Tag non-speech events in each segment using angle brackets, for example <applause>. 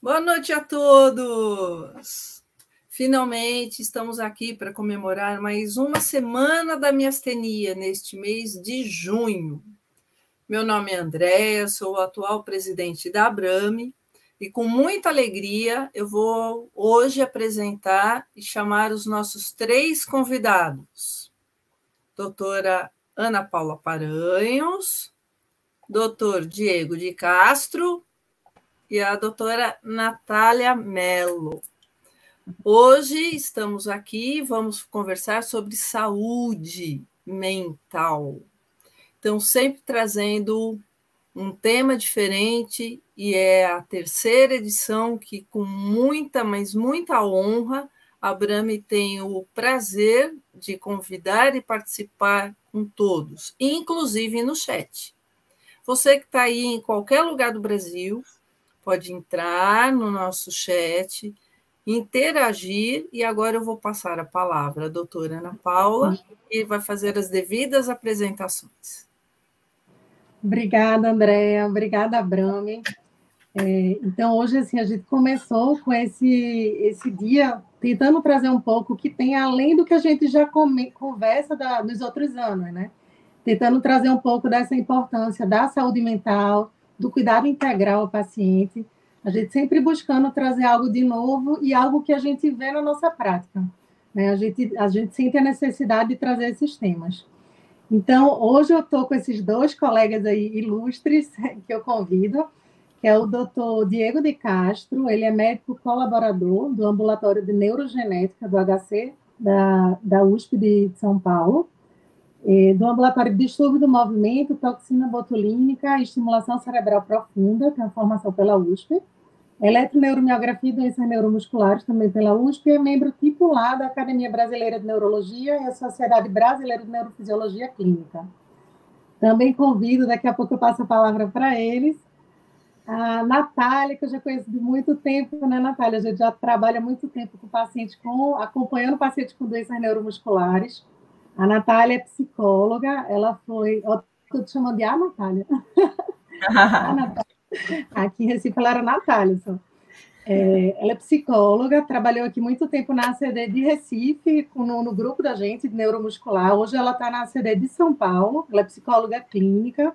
Boa noite a todos! Finalmente estamos aqui para comemorar mais uma semana da miastenia neste mês de junho. Meu nome é Andréa, sou o atual presidente da Abrame e com muita alegria eu vou hoje apresentar e chamar os nossos três convidados. Doutora Ana Paula Paranhos, doutor Diego de Castro e a doutora Natália Mello. Hoje estamos aqui, vamos conversar sobre saúde mental. Então, sempre trazendo um tema diferente, e é a terceira edição que, com muita, mas muita honra, a Brame tem o prazer de convidar e participar com todos, inclusive no chat. Você que está aí em qualquer lugar do Brasil, pode entrar no nosso chat, interagir, e agora eu vou passar a palavra à doutora Ana Paula, que vai fazer as devidas apresentações. Obrigada, Andréa. Obrigada, Brame. É, então, hoje, assim, a gente começou com esse, esse dia tentando trazer um pouco que tem além do que a gente já come, conversa da, nos outros anos, né? Tentando trazer um pouco dessa importância da saúde mental, do cuidado integral ao paciente, a gente sempre buscando trazer algo de novo e algo que a gente vê na nossa prática. Né? A, gente, a gente sente a necessidade de trazer esses temas. Então, hoje eu estou com esses dois colegas aí ilustres <laughs> que eu convido, que é o doutor Diego de Castro, ele é médico colaborador do Ambulatório de Neurogenética do HC da, da USP de São Paulo, é, do ambulatório de distúrbio do movimento, toxina botulínica estimulação cerebral profunda, que é formação pela USP. Eletroneuromiografia e doenças neuromusculares, também pela USP, é membro titular da Academia Brasileira de Neurologia e a Sociedade Brasileira de Neurofisiologia Clínica. Também convido, daqui a pouco eu passo a palavra para eles, a Natália, que eu já conheço de muito tempo, né, Natália? A gente já trabalha muito tempo com pacientes com, acompanhando pacientes com doenças neuromusculares. A Natália é psicóloga, ela foi. Estou te chamando de a Natália. a <laughs> Natália. Aqui em Recife ela era Natália só. É, ela é psicóloga, trabalhou aqui muito tempo na ACD de Recife, no, no grupo da gente de neuromuscular. Hoje ela está na ACD de São Paulo, ela é psicóloga clínica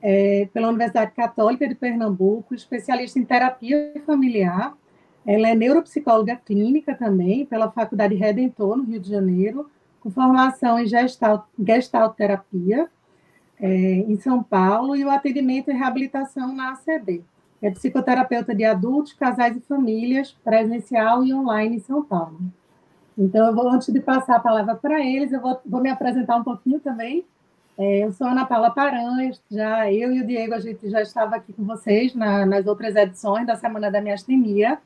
é, pela Universidade Católica de Pernambuco, especialista em terapia familiar. Ela é neuropsicóloga clínica também, pela Faculdade Redentor, no Rio de Janeiro com formação em gestalt, gestalt terapia é, em São Paulo e o atendimento e reabilitação na ACB. É psicoterapeuta de adultos, casais e famílias, presencial e online em São Paulo. Então, vou, antes de passar a palavra para eles, eu vou, vou me apresentar um pouquinho também. É, eu sou Ana Paula Paranhos, já eu e o Diego, a gente já estava aqui com vocês na, nas outras edições da Semana da Miastenia.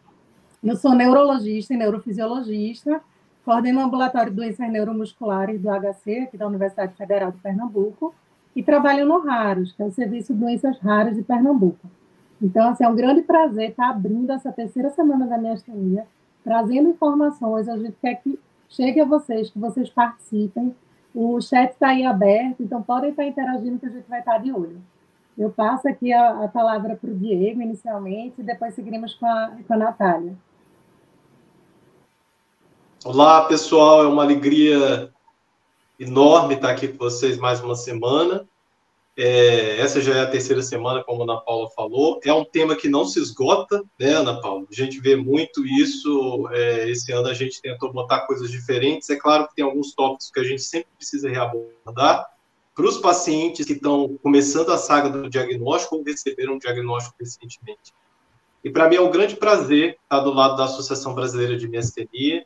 Eu sou neurologista e neurofisiologista, coordeno o ambulatório de doenças neuromusculares do HC, aqui da Universidade Federal de Pernambuco, e trabalho no RAROS, que é o Serviço de Doenças Raras de Pernambuco. Então, assim, é um grande prazer estar abrindo essa terceira semana da miastenia, trazendo informações. A gente quer que chegue a vocês, que vocês participem. O chat está aí aberto, então podem estar interagindo que a gente vai estar de olho. Eu passo aqui a, a palavra para o Diego inicialmente, e depois seguiremos com a, com a Natália. Olá, pessoal, é uma alegria enorme estar aqui com vocês mais uma semana. É, essa já é a terceira semana, como a Ana Paula falou. É um tema que não se esgota, né, Ana Paula? A gente vê muito isso. É, esse ano a gente tentou botar coisas diferentes. É claro que tem alguns tópicos que a gente sempre precisa reabordar. Para os pacientes que estão começando a saga do diagnóstico ou receberam um diagnóstico recentemente. E para mim é um grande prazer estar do lado da Associação Brasileira de Miastenia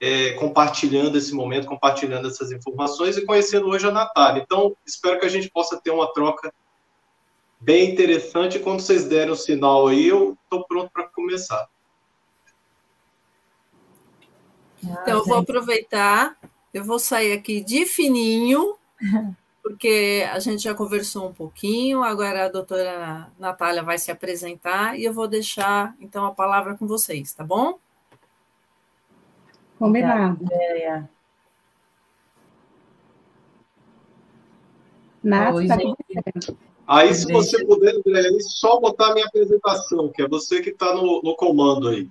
é, compartilhando esse momento, compartilhando essas informações e conhecendo hoje a Natália. Então, espero que a gente possa ter uma troca bem interessante. Quando vocês derem o sinal aí, eu estou pronto para começar. Então, eu vou aproveitar, eu vou sair aqui de fininho, <laughs> porque a gente já conversou um pouquinho, agora a doutora Natália vai se apresentar e eu vou deixar, então, a palavra com vocês, tá bom? Combinado. É. Nath, Oi, tá. Aí, se você puder, André, só botar a minha apresentação, que é você que está no, no comando aí.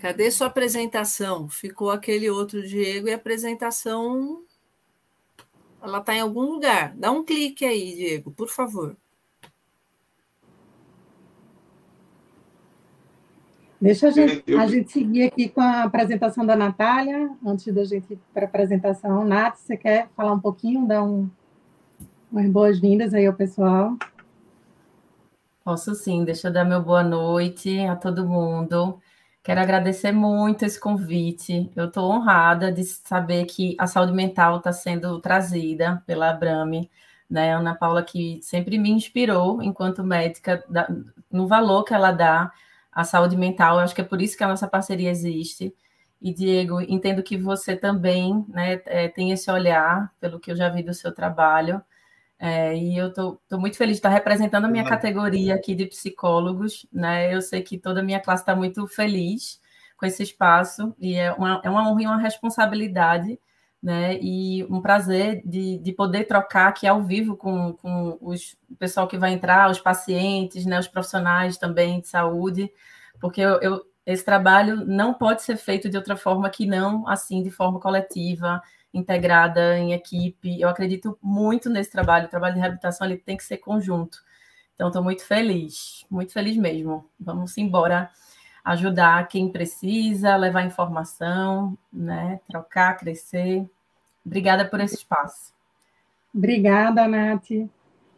Cadê sua apresentação? Ficou aquele outro Diego e a apresentação. Ela está em algum lugar. Dá um clique aí, Diego, por favor. Deixa a gente, a gente seguir aqui com a apresentação da Natália, antes da gente ir para a apresentação. Nath, você quer falar um pouquinho, dar um, umas boas-vindas aí ao pessoal? Posso sim, deixa eu dar meu boa noite a todo mundo. Quero agradecer muito esse convite. Eu estou honrada de saber que a saúde mental está sendo trazida pela Abrame, né? Ana Paula, que sempre me inspirou enquanto médica, no valor que ela dá à saúde mental. Eu acho que é por isso que a nossa parceria existe. E, Diego, entendo que você também né, é, tem esse olhar, pelo que eu já vi do seu trabalho. É, e eu estou muito feliz de estar representando a minha categoria aqui de psicólogos. Né? Eu sei que toda a minha classe está muito feliz com esse espaço, e é uma, é uma honra e uma responsabilidade, né? e um prazer de, de poder trocar aqui ao vivo com, com os, o pessoal que vai entrar, os pacientes, né? os profissionais também de saúde, porque eu, eu esse trabalho não pode ser feito de outra forma que não assim, de forma coletiva, integrada em equipe. Eu acredito muito nesse trabalho. O trabalho de reabilitação ele tem que ser conjunto. Então, estou muito feliz, muito feliz mesmo. Vamos embora ajudar quem precisa, levar informação, né? trocar, crescer. Obrigada por esse espaço. Obrigada, Nath. Eu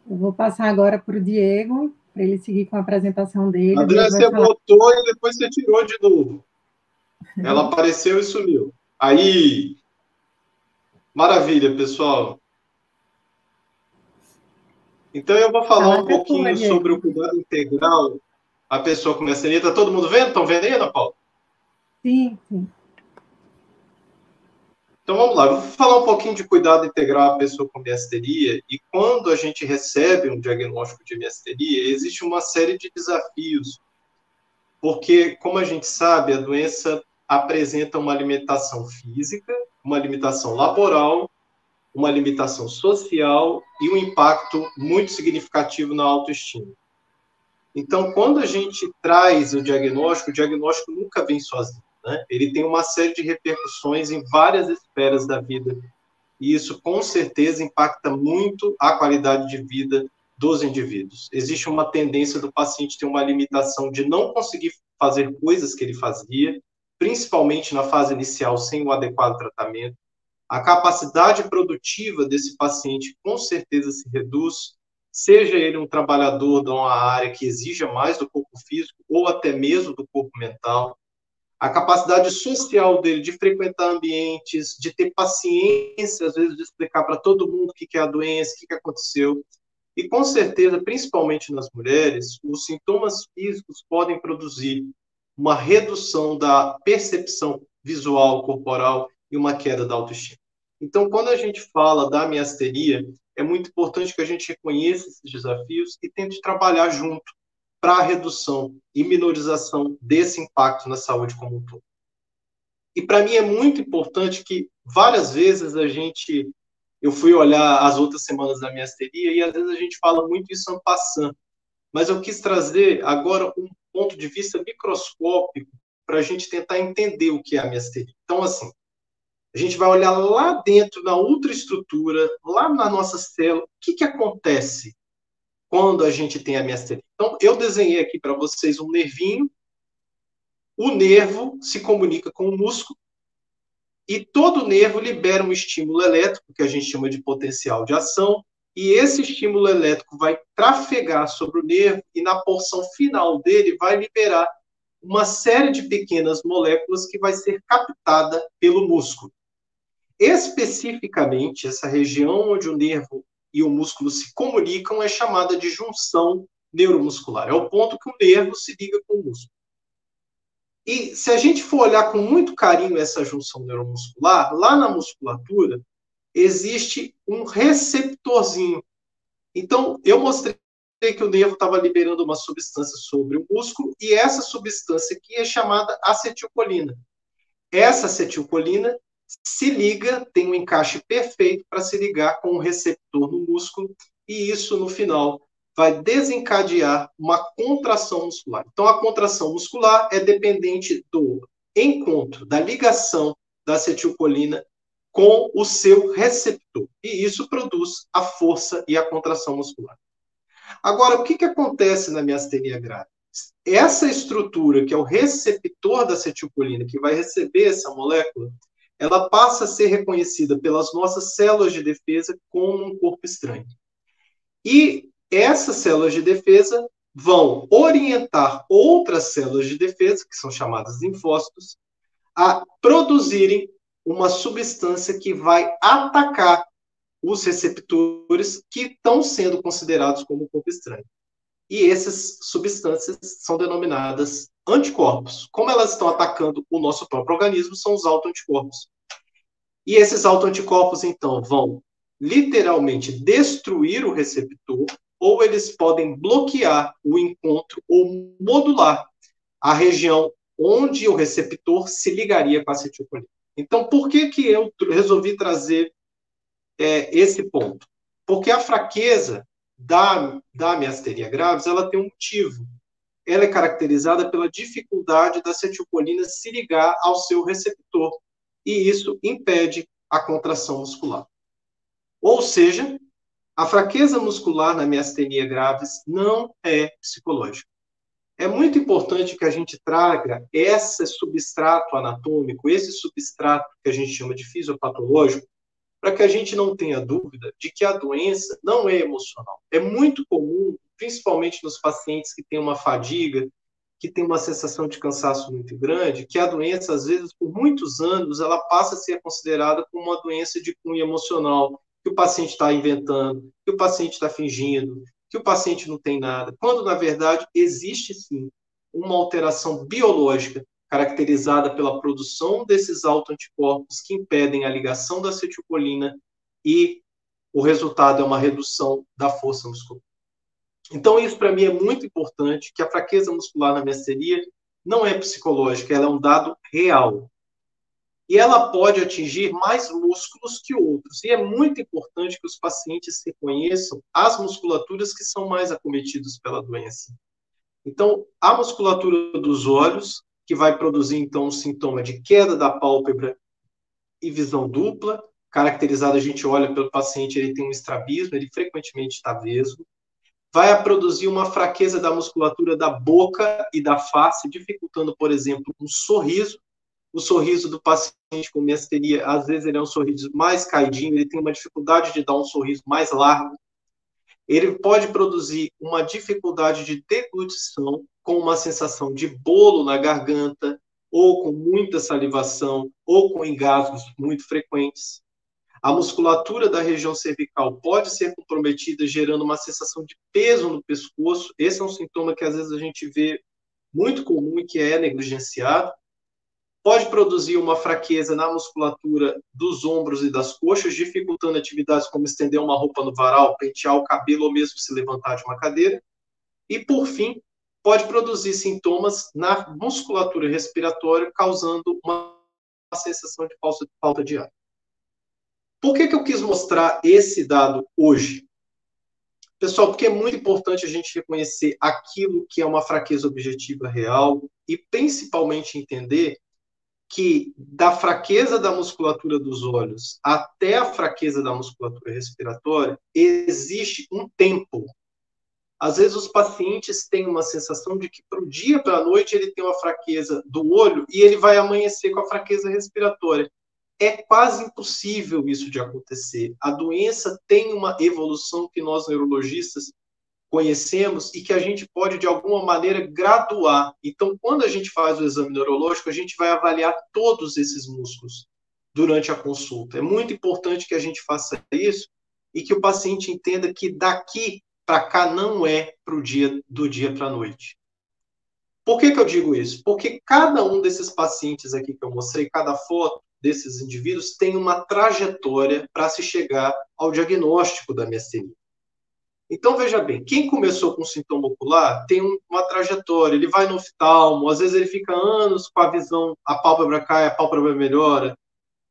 vou passar agora para o Diego, para ele seguir com a apresentação dele. André, você falar... botou e depois você tirou de novo. Ela apareceu e sumiu. Aí, Maravilha, pessoal. Então eu vou falar um pouquinho sobre o cuidado integral. A pessoa com miastenia. Está todo mundo vendo? Estão vendo aí, Ana Paula? Sim, sim. Então vamos lá, vou falar um pouquinho de cuidado integral à pessoa com miastenia. E quando a gente recebe um diagnóstico de miastenia, existe uma série de desafios. Porque, como a gente sabe, a doença apresenta uma limitação física, uma limitação laboral, uma limitação social e um impacto muito significativo na autoestima. Então, quando a gente traz o diagnóstico, o diagnóstico nunca vem sozinho. Né? Ele tem uma série de repercussões em várias esferas da vida. E isso, com certeza, impacta muito a qualidade de vida dos indivíduos. Existe uma tendência do paciente ter uma limitação de não conseguir fazer coisas que ele fazia, principalmente na fase inicial, sem o adequado tratamento. A capacidade produtiva desse paciente com certeza se reduz, seja ele um trabalhador de uma área que exija mais do corpo físico ou até mesmo do corpo mental. A capacidade social dele de frequentar ambientes, de ter paciência, às vezes, de explicar para todo mundo o que é a doença, o que aconteceu. E com certeza, principalmente nas mulheres, os sintomas físicos podem produzir uma redução da percepção visual corporal e uma queda da autoestima. Então, quando a gente fala da miasteria, é muito importante que a gente reconheça esses desafios e tente trabalhar junto para a redução e minorização desse impacto na saúde como um todo. E para mim é muito importante que várias vezes a gente eu fui olhar as outras semanas da miasteria e às vezes a gente fala muito isso en mas eu quis trazer agora um ponto de vista microscópico para a gente tentar entender o que é a miasteria. Então, assim, a gente vai olhar lá dentro, na ultraestrutura, lá na nossa célula, o que, que acontece quando a gente tem a miasteria. Então, eu desenhei aqui para vocês um nervinho, o nervo se comunica com o músculo, e todo nervo libera um estímulo elétrico, que a gente chama de potencial de ação, e esse estímulo elétrico vai trafegar sobre o nervo e na porção final dele vai liberar uma série de pequenas moléculas que vai ser captada pelo músculo. Especificamente, essa região onde o nervo e o músculo se comunicam é chamada de junção neuromuscular. É o ponto que o nervo se liga com o músculo. E se a gente for olhar com muito carinho essa junção neuromuscular, lá na musculatura, existe um receptorzinho. Então, eu mostrei que o nervo estava liberando uma substância sobre o músculo, e essa substância aqui é chamada acetilcolina. Essa acetilcolina se liga, tem um encaixe perfeito para se ligar com o receptor no músculo, e isso, no final, vai desencadear uma contração muscular. Então, a contração muscular é dependente do encontro, da ligação da acetilcolina com o seu receptor. E isso produz a força e a contração muscular. Agora, o que, que acontece na miastenia grave? Essa estrutura, que é o receptor da acetilcolina, que vai receber essa molécula, ela passa a ser reconhecida pelas nossas células de defesa como um corpo estranho. E essas células de defesa vão orientar outras células de defesa, que são chamadas linfócitos, a produzirem uma substância que vai atacar os receptores que estão sendo considerados como corpo estranho. E essas substâncias são denominadas anticorpos. Como elas estão atacando o nosso próprio organismo, são os autoanticorpos. E esses autoanticorpos, então, vão literalmente destruir o receptor, ou eles podem bloquear o encontro ou modular a região onde o receptor se ligaria com a acetilcolina. Então, por que, que eu resolvi trazer é, esse ponto? Porque a fraqueza da, da miastenia graves, ela tem um motivo. Ela é caracterizada pela dificuldade da acetilcolina se ligar ao seu receptor, e isso impede a contração muscular. Ou seja, a fraqueza muscular na miastenia graves não é psicológica. É muito importante que a gente traga esse substrato anatômico, esse substrato que a gente chama de fisiopatológico, para que a gente não tenha dúvida de que a doença não é emocional. É muito comum, principalmente nos pacientes que têm uma fadiga, que têm uma sensação de cansaço muito grande, que a doença, às vezes, por muitos anos, ela passa a ser considerada como uma doença de cunho emocional, que o paciente está inventando, que o paciente está fingindo, que o paciente não tem nada, quando, na verdade, existe sim uma alteração biológica caracterizada pela produção desses autoanticorpos que impedem a ligação da acetilcolina e o resultado é uma redução da força muscular. Então, isso para mim é muito importante, que a fraqueza muscular na miastenia não é psicológica, ela é um dado real. E ela pode atingir mais músculos que outros. E é muito importante que os pacientes reconheçam as musculaturas que são mais acometidas pela doença. Então, a musculatura dos olhos, que vai produzir então um sintoma de queda da pálpebra e visão dupla, caracterizada, a gente olha pelo paciente, ele tem um estrabismo, ele frequentemente está vesgo, vai produzir uma fraqueza da musculatura da boca e da face, dificultando, por exemplo, um sorriso. O sorriso do paciente com miastenia, às vezes ele é um sorriso mais caidinho, ele tem uma dificuldade de dar um sorriso mais largo. Ele pode produzir uma dificuldade de deglutição, com uma sensação de bolo na garganta, ou com muita salivação, ou com engasgos muito frequentes. A musculatura da região cervical pode ser comprometida, gerando uma sensação de peso no pescoço. Esse é um sintoma que às vezes a gente vê muito comum e que é negligenciado. Pode produzir uma fraqueza na musculatura dos ombros e das coxas, dificultando atividades como estender uma roupa no varal, pentear o cabelo ou mesmo se levantar de uma cadeira. E, por fim, pode produzir sintomas na musculatura respiratória, causando uma sensação de falta de ar. Por que, que eu quis mostrar esse dado hoje? Pessoal, porque é muito importante a gente reconhecer aquilo que é uma fraqueza objetiva real e principalmente entender que da fraqueza da musculatura dos olhos até a fraqueza da musculatura respiratória existe um tempo às vezes os pacientes têm uma sensação de que para o dia para a noite ele tem uma fraqueza do olho e ele vai amanhecer com a fraqueza respiratória. É quase impossível isso de acontecer. A doença tem uma evolução que nós neurologistas conhecemos e que a gente pode de alguma maneira graduar. Então, quando a gente faz o exame neurológico, a gente vai avaliar todos esses músculos durante a consulta. É muito importante que a gente faça isso e que o paciente entenda que daqui para cá não é para o dia do dia para a noite. Por que, que eu digo isso? Porque cada um desses pacientes aqui que eu mostrei, cada foto desses indivíduos tem uma trajetória para se chegar ao diagnóstico da miastenia. Então, veja bem, quem começou com sintoma ocular tem uma trajetória, ele vai no oftalmo, às vezes ele fica anos com a visão, a pálpebra cai, a pálpebra melhora,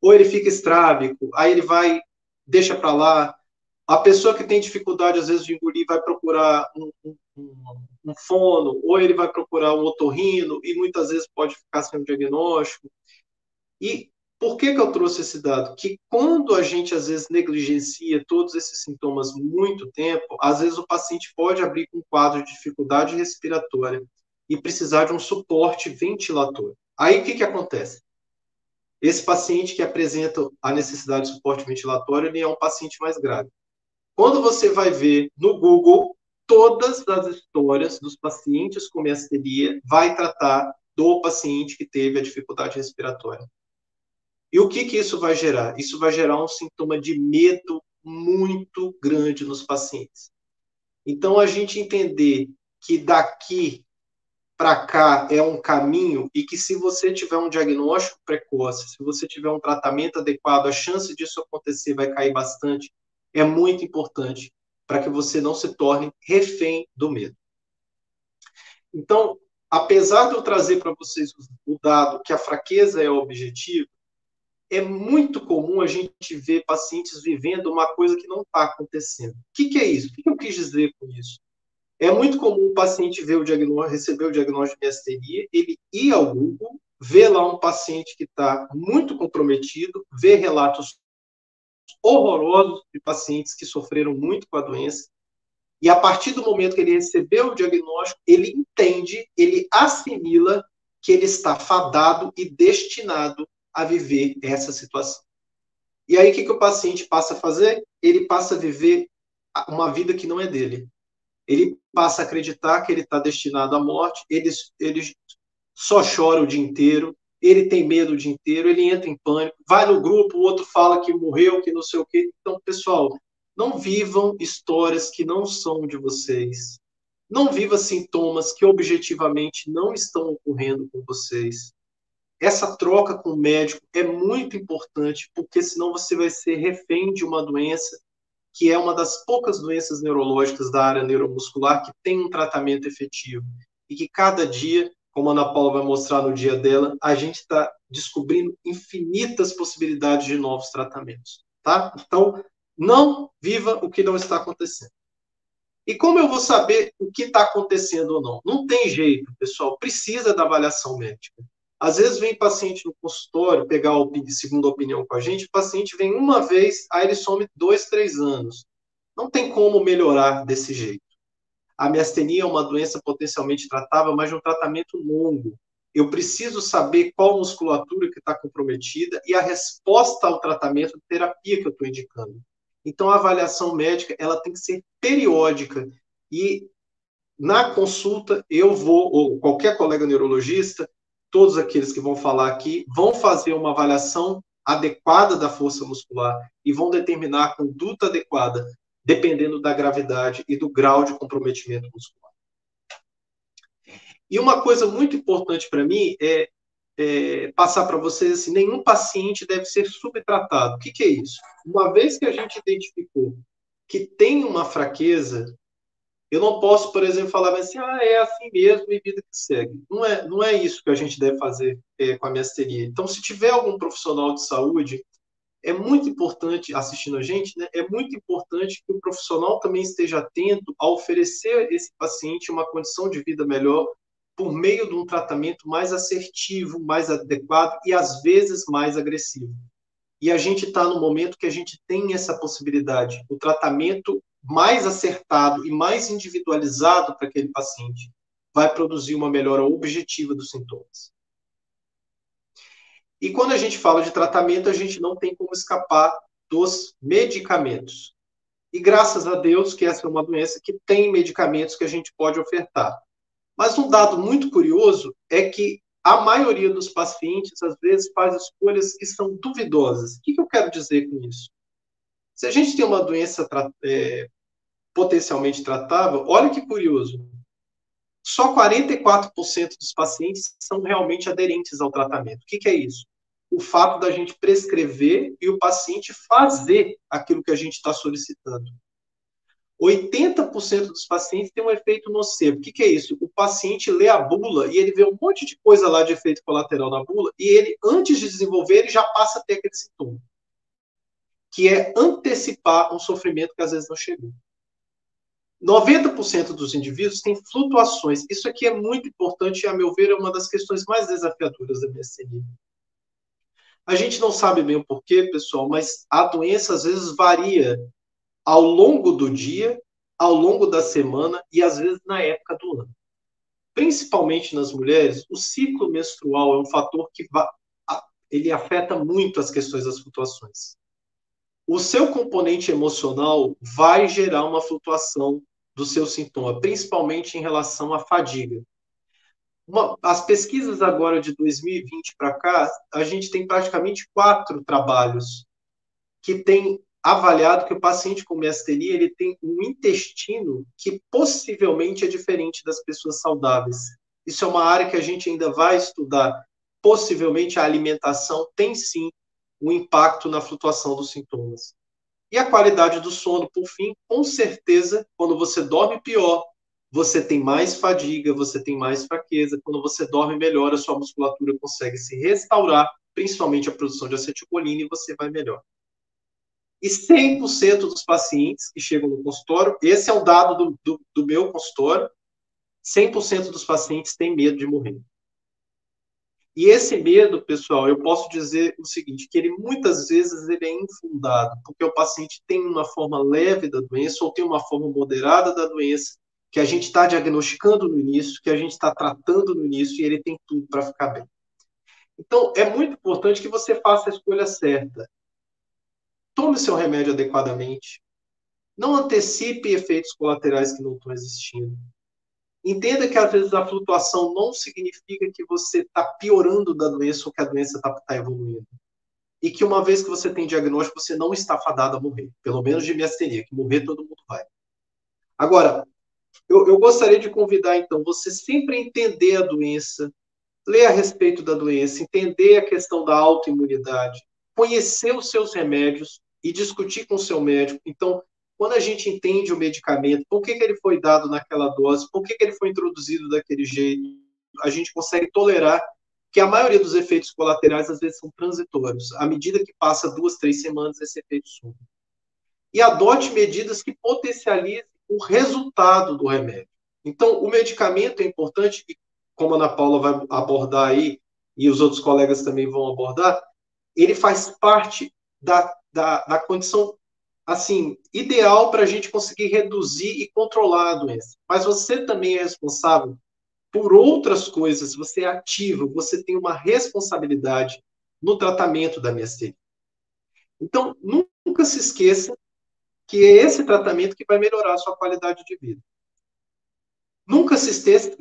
ou ele fica estrábico, aí ele vai, deixa para lá. A pessoa que tem dificuldade, às vezes, de engolir, vai procurar um, um, um, fono, ou ele vai procurar um otorrino, e muitas vezes pode ficar sem um diagnóstico. E por que, que eu trouxe esse dado? Que quando a gente, às vezes, negligencia todos esses sintomas muito tempo, às vezes o paciente pode abrir com um quadro de dificuldade respiratória e precisar de um suporte ventilatório. Aí, o que, que acontece? Esse paciente que apresenta a necessidade de suporte ventilatório, ele é um paciente mais grave. Quando você vai ver no Google, todas as histórias dos pacientes com miasteria vai tratar do paciente que teve a dificuldade respiratória. E o que, que isso vai gerar? Isso vai gerar um sintoma de medo muito grande nos pacientes. Então, a gente entender que daqui para cá é um caminho e que se você tiver um diagnóstico precoce, se você tiver um tratamento adequado, a chance disso acontecer vai cair bastante, é muito importante para que você não se torne refém do medo. Então, apesar de eu trazer para vocês o dado que a fraqueza é o objetivo, é muito comum a gente ver pacientes vivendo uma coisa que não está acontecendo. O que, que, é isso? O que, eu quis dizer com isso? É muito comum o paciente ver o diagnóstico, receber o diagnóstico de miasteria, ele ir ao Google, ver lá um paciente que está muito comprometido, ver relatos horrorosos de pacientes que sofreram muito com a doença, e a partir do momento que ele recebeu o diagnóstico, ele entende, ele assimila que ele está fadado e destinado a viver essa situação. E aí, o que, que o paciente passa a fazer? Ele passa a viver uma vida que não é dele. Ele passa a acreditar que ele está destinado à morte, ele, ele só chora o dia inteiro, ele tem medo o dia inteiro, ele entra em pânico, vai no grupo, o outro fala que morreu, que não sei o quê. Então, pessoal, não vivam histórias que não são de vocês. Não viva sintomas que objetivamente não estão ocorrendo com vocês essa troca com o médico é muito importante, porque senão você vai ser refém de uma doença que é uma das poucas doenças neurológicas da área neuromuscular que tem um tratamento efetivo e que cada dia, como a Ana Paula vai mostrar no dia dela, a gente está descobrindo infinitas possibilidades de novos tratamentos, tá? Então, não viva o que não está acontecendo. E como eu vou saber o que está acontecendo ou não? Não tem jeito, pessoal. Precisa da avaliação médica. Às vezes vem paciente no consultório pegar a segunda opinião com a gente, o paciente vem uma vez, aí ele some dois, três anos. Não tem como melhorar desse jeito. A miastenia é uma doença potencialmente tratável, mas de um tratamento longo. Eu preciso saber qual musculatura que está comprometida e a resposta ao tratamento de terapia que eu estou indicando. Então, a avaliação médica ela tem que ser periódica e na consulta eu vou ou qualquer colega neurologista todos aqueles que vão falar aqui vão fazer uma avaliação adequada da força muscular e vão determinar a conduta adequada, dependendo da gravidade e do grau de comprometimento muscular. E uma coisa muito importante para mim é, é passar para vocês assim: nenhum paciente deve ser subtratado. O que, que é isso? Uma vez que a gente identificou que tem uma fraqueza, eu não posso, por exemplo, falar assim, ah, é assim mesmo e vida que segue. Não é, não é isso que a gente deve fazer é, com a miasteria. Então, se tiver algum profissional de saúde, é muito importante, assistindo a gente, né, é muito importante que o profissional também esteja atento a oferecer esse paciente uma condição de vida melhor por meio de um tratamento mais assertivo, mais adequado e, às vezes, mais agressivo. E a gente está no momento que a gente tem essa possibilidade. O tratamento mais acertado e mais individualizado para aquele paciente vai produzir uma melhora objetiva dos sintomas. E quando a gente fala de tratamento, a gente não tem como escapar dos medicamentos. E graças a Deus que essa é uma doença que tem medicamentos que a gente pode ofertar. Mas um dado muito curioso é que a maioria dos pacientes, às vezes, faz escolhas que são duvidosas. O que, eu quero dizer com isso? Se a gente tem uma doença é, potencialmente tratável, olha que curioso. Só 44% dos pacientes são realmente aderentes ao tratamento. O que, que é isso? O fato da gente prescrever e o paciente fazer aquilo que a gente está solicitando. 80% dos pacientes tem um efeito nocivo. O que, que, é isso? O paciente lê a bula e ele vê um monte de coisa lá de efeito colateral na bula e ele, antes de desenvolver, ele já passa a ter aquele sintoma. Que é antecipar um sofrimento que às vezes não chegou. 90% dos indivíduos têm flutuações. Isso aqui é muito importante e, a meu ver, é uma das questões mais desafiadoras da MSN. A gente não sabe bem o porquê, pessoal, mas a doença às vezes varia ao longo do dia, ao longo da semana e às vezes na época do ano. Principalmente nas mulheres, o ciclo menstrual é um fator que ele afeta muito as questões das flutuações. O seu componente emocional vai gerar uma flutuação do seu sintoma, principalmente em relação à fadiga. Uma, as pesquisas agora de 2020 para cá, a gente tem praticamente quatro trabalhos que têm avaliado que o paciente com miastenia ele tem um intestino que possivelmente é diferente das pessoas saudáveis. Isso é uma área que a gente ainda vai estudar. Possivelmente a alimentação tem sim um impacto na flutuação dos sintomas. E a qualidade do sono, por fim, com certeza, quando você dorme pior, você tem mais fadiga, você tem mais fraqueza. Quando você dorme melhor, a sua musculatura consegue se restaurar, principalmente a produção de acetilcolina, e você vai melhor. E 100% dos pacientes que chegam no consultório, esse é o dado do, do, do meu consultório, 100% dos pacientes têm medo de morrer. E esse medo, pessoal, eu posso dizer o seguinte, que ele muitas vezes ele é infundado, porque o paciente tem uma forma leve da doença ou tem uma forma moderada da doença, que a gente está diagnosticando no início, que a gente está tratando no início e ele tem tudo para ficar bem. Então, é muito importante que você faça a escolha certa. Tome seu remédio adequadamente. Não antecipe efeitos colaterais que não estão existindo. Entenda que às vezes a flutuação não significa que você está piorando da doença ou que a doença está tá evoluindo. E que uma vez que você tem diagnóstico, você não está fadado a morrer. Pelo menos de miastenia, que morrer todo mundo vai. Agora, eu, eu gostaria de convidar, então, você sempre entender a doença, ler a respeito da doença, entender a questão da autoimunidade, conhecer os seus remédios, e discutir com o seu médico. Então, quando a gente entende o medicamento, por que, que ele foi dado naquela dose, por que, que ele foi introduzido daquele jeito, a gente consegue tolerar que a maioria dos efeitos colaterais às vezes são transitórios. À medida que passa duas, três semanas, esse efeito some. E adote medidas que potencializem o resultado do remédio. Então, o medicamento é importante, e como a Ana Paula vai abordar aí, e os outros colegas também vão abordar, ele faz parte da da, da condição assim ideal para a gente conseguir reduzir e controlar a doença. Mas você também é responsável por outras coisas. Você é ativo, você tem uma responsabilidade no tratamento da miastenia. Então, nunca se esqueça que é esse tratamento que vai melhorar a sua qualidade de vida. Nunca se esqueça,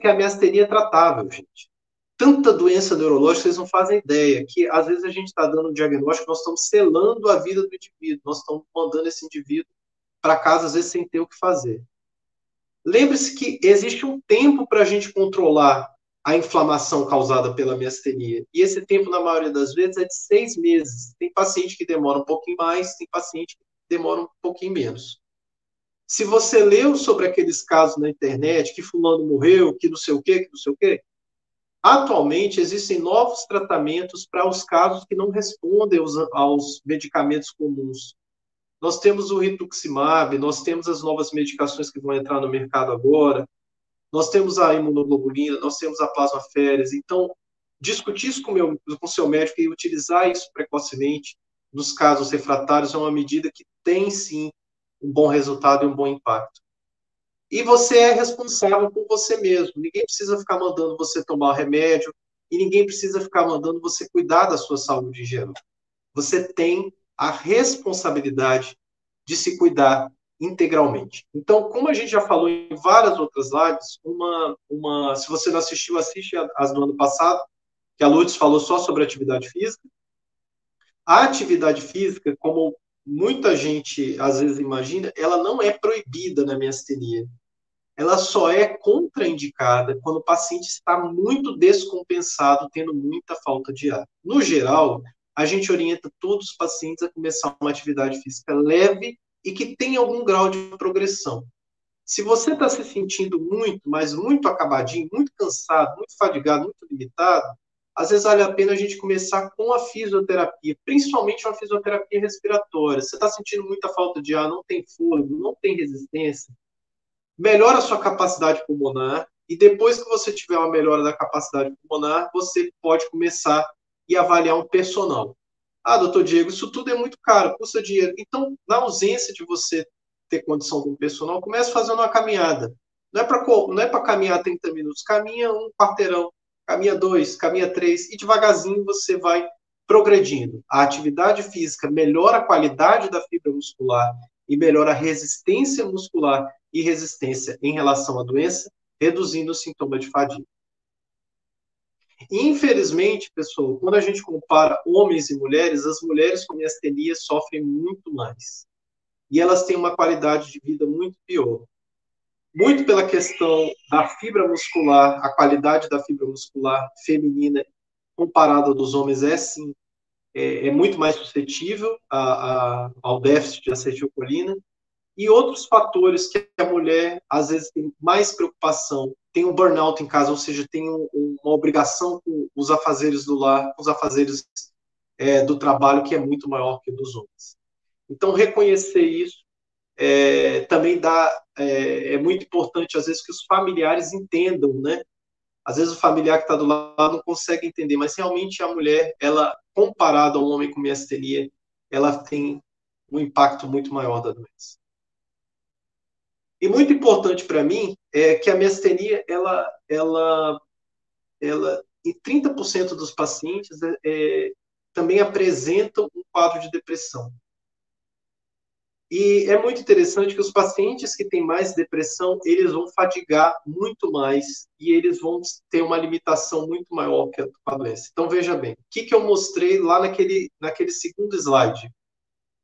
que a miastenia é tratável, gente tanta doença neurológica, vocês não fazem ideia, que às vezes a gente está dando um diagnóstico, nós estamos selando a vida do indivíduo, nós estamos mandando esse indivíduo para casa, às vezes, sem ter o que fazer. Lembre-se que existe um tempo para a gente controlar a inflamação causada pela miastenia. E esse tempo, na maioria das vezes, é de seis meses. Tem paciente que demora um pouquinho mais, tem paciente que demora um pouquinho menos. Se você leu sobre aqueles casos na internet, que fulano morreu, que não sei o quê, que não sei o quê, Atualmente, existem novos tratamentos para os casos que não respondem aos, aos, medicamentos comuns. Nós temos o rituximab, nós temos as novas medicações que vão entrar no mercado agora, nós temos a imunoglobulina, nós temos a plasmaférese. Então, discutir isso com o seu médico e utilizar isso precocemente nos casos refratários é uma medida que tem, sim, um bom resultado e um bom impacto. E você é responsável por você mesmo. Ninguém precisa ficar mandando você tomar remédio e ninguém precisa ficar mandando você cuidar da sua saúde em geral. Você tem a responsabilidade de se cuidar integralmente. Então, como a gente já falou em várias outras lives, uma, uma, se você não assistiu, assiste as do ano passado, que a Lourdes falou só sobre atividade física. A atividade física, como muita gente às vezes imagina, ela não é proibida na miastenia ela só é contraindicada quando o paciente está muito descompensado, tendo muita falta de ar. No geral, a gente orienta todos os pacientes a começar uma atividade física leve e que tem algum grau de progressão. Se você está se sentindo muito, mas muito acabadinho, muito cansado, muito fadigado, muito limitado, às vezes vale a pena a gente começar com a fisioterapia, principalmente uma fisioterapia respiratória. Você está sentindo muita falta de ar, não tem fôlego, não tem resistência, melhora a sua capacidade pulmonar e depois que você tiver uma melhora da capacidade pulmonar, você pode começar e avaliar um personal. Ah, doutor Diego, isso tudo é muito caro, custa dinheiro. Então, na ausência de você ter condição de um personal, comece fazendo uma caminhada. Não é para não é para caminhar 30 minutos, caminha um quarteirão, caminha dois, caminha três, e devagarzinho você vai progredindo. A atividade física melhora a qualidade da fibra muscular e melhora a resistência muscular e resistência em relação à doença, reduzindo o sintoma de fadiga. Infelizmente, pessoal, quando a gente compara homens e mulheres, as mulheres com miastenia sofrem muito mais. E elas têm uma qualidade de vida muito pior. Muito pela questão da fibra muscular, a qualidade da fibra muscular feminina comparada dos homens é sim é, é muito mais suscetível a, a, ao déficit de acetilcolina e outros fatores que a mulher às vezes tem mais preocupação, tem um burnout em casa, ou seja, tem um, uma obrigação com os afazeres do lar, com os afazeres é, do trabalho que é muito maior que dos homens. Então, reconhecer isso é, também dá é, é, muito importante às vezes que os familiares entendam, né? Às vezes o familiar que está do lado não consegue entender, mas realmente a mulher, ela comparada ao homem com miastenia, ela tem um impacto muito maior da doença. E muito importante para mim é que a miastenia, ela, ela, ela em 30% dos pacientes, é, é, também apresentam um quadro de depressão. E é muito interessante que os pacientes que têm mais depressão, eles vão fadigar muito mais e eles vão ter uma limitação muito maior que a doença. Então, veja bem, o que, que eu mostrei lá naquele, naquele segundo slide?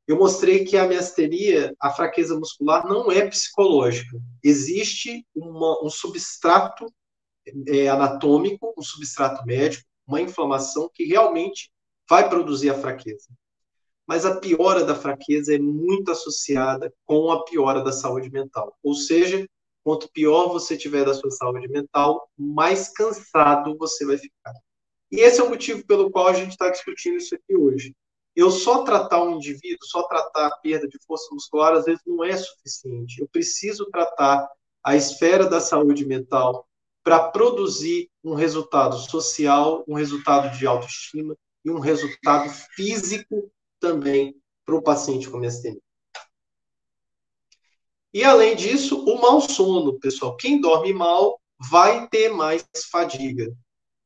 Eu mostrei que a miastenia, a fraqueza muscular, não é psicológica. Existe uma, um substrato é, anatômico, um substrato médico, uma inflamação que realmente vai produzir a fraqueza. Mas a piora da fraqueza é muito associada com a piora da saúde mental. Ou seja, quanto pior você tiver da sua saúde mental, mais cansado você vai ficar. E esse é o motivo pelo qual a gente está discutindo isso aqui hoje eu só tratar um indivíduo, só tratar a perda de força muscular, às vezes não é suficiente. Eu preciso tratar a esfera da saúde mental para produzir um resultado social, um resultado de autoestima e um resultado físico também para o paciente com miastenia. E além disso, o mau sono, pessoal. Quem dorme mal vai ter mais fadiga.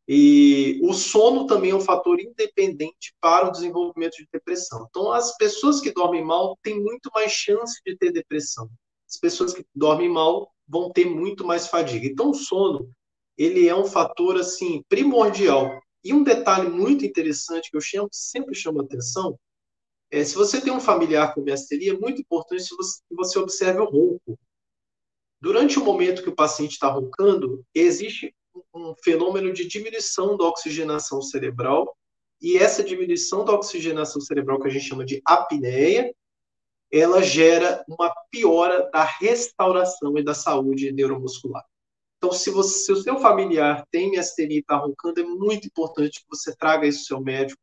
E o sono também é um fator independente para o desenvolvimento de depressão. Então, as pessoas que dormem mal têm muito mais chance de ter depressão. As pessoas que dormem mal vão ter muito mais fadiga. Então, o sono, ele é um fator, assim, primordial. E um detalhe muito interessante que eu chamo, sempre chamo atenção, é se você tem um familiar com miastenia, é muito importante que você, que você observe o ronco. Durante o momento que o paciente está roncando, existe um fenômeno de diminuição da oxigenação cerebral, e essa diminuição da oxigenação cerebral, que a gente chama de apneia, ela gera uma piora da restauração e da saúde neuromuscular. Então, se, você, se o seu familiar tem miastenia e está roncando, é muito importante que você traga isso ao seu médico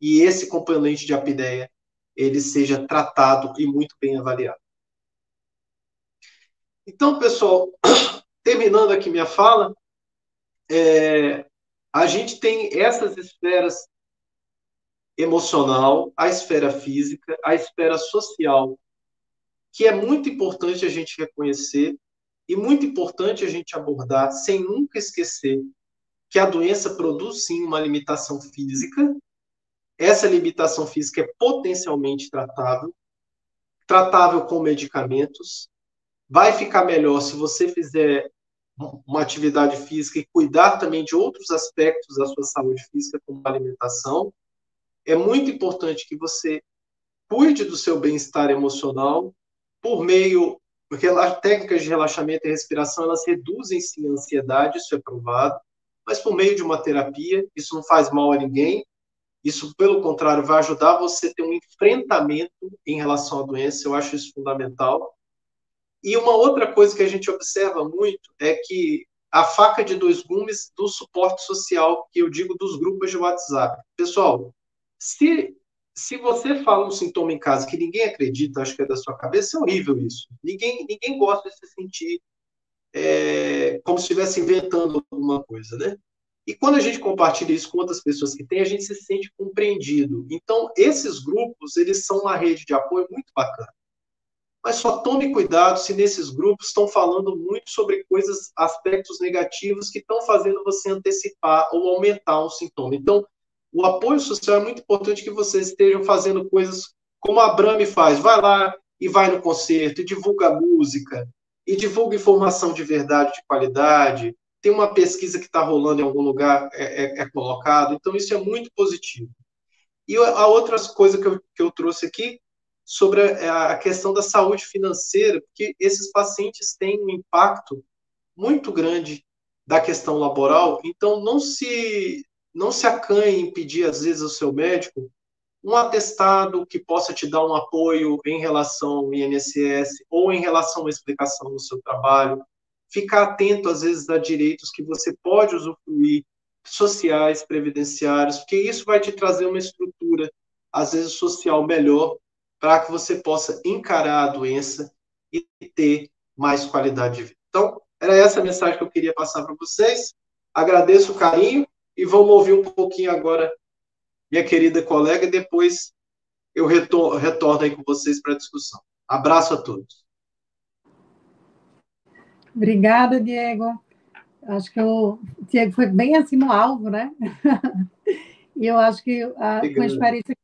e esse componente de apneia ele seja tratado e muito bem avaliado. Então, pessoal, <clears throat> terminando aqui minha fala, é, a gente tem essas esferas emocional, a esfera física, a esfera social, que é muito importante a gente reconhecer e muito importante a gente abordar sem nunca esquecer que a doença produz sim uma limitação física. Essa limitação física é potencialmente tratável, tratável com medicamentos. Vai ficar melhor se você fizer uma atividade física e cuidar também de outros aspectos da sua saúde física, como a alimentação. É muito importante que você cuide do seu bem-estar emocional por meio técnicas de relaxamento e respiração, elas reduzem sim a ansiedade, isso é provado, mas por meio de uma terapia, isso não faz mal a ninguém, Isso, pelo contrário, vai ajudar você a ter um enfrentamento em relação à doença, eu acho isso fundamental. E uma outra coisa que a gente observa muito é que a faca de dois gumes do suporte social, que eu digo dos grupos de WhatsApp. Pessoal, se, se você fala um sintoma em casa que ninguém acredita, acho que é da sua cabeça, é horrível isso. Ninguém, ninguém gosta de se sentir é, como se estivesse inventando alguma coisa, né? E quando a gente compartilha isso com outras pessoas que têm, a gente se sente compreendido. Então, esses grupos, eles são uma rede de apoio muito bacana. Mas só tome cuidado se nesses grupos estão falando muito sobre coisas, aspectos negativos que estão fazendo você antecipar ou aumentar um sintoma. Então, o apoio social é muito importante que vocês estejam fazendo coisas como a Brame faz. Vai lá e vai no concerto, e divulga música, e divulga informação de verdade, de qualidade, tem uma pesquisa que está rolando em algum lugar, é, é, é, colocado, então isso é muito positivo. E a outra coisa que eu, que eu trouxe aqui, sobre a, a questão da saúde financeira, porque esses pacientes têm um impacto muito grande da questão laboral, então não se não se acanhe em pedir, às vezes, ao seu médico um atestado que possa te dar um apoio em relação ao INSS ou em relação a uma explicação no seu trabalho. Ficar atento, às vezes, a direitos que você pode usufruir, sociais, previdenciários, porque isso vai te trazer uma estrutura, às vezes, social melhor, para que você possa encarar a doença e ter mais qualidade de vida. Então, era essa a mensagem que eu queria passar para vocês. Agradeço o carinho e vamos ouvir um pouquinho agora minha querida colega, e depois eu retorno, retorno aí com vocês para a discussão. Abraço a todos. Obrigada, Diego. Acho que o Diego foi bem assim no alvo, né? <laughs> e eu acho que a, com, a experiência,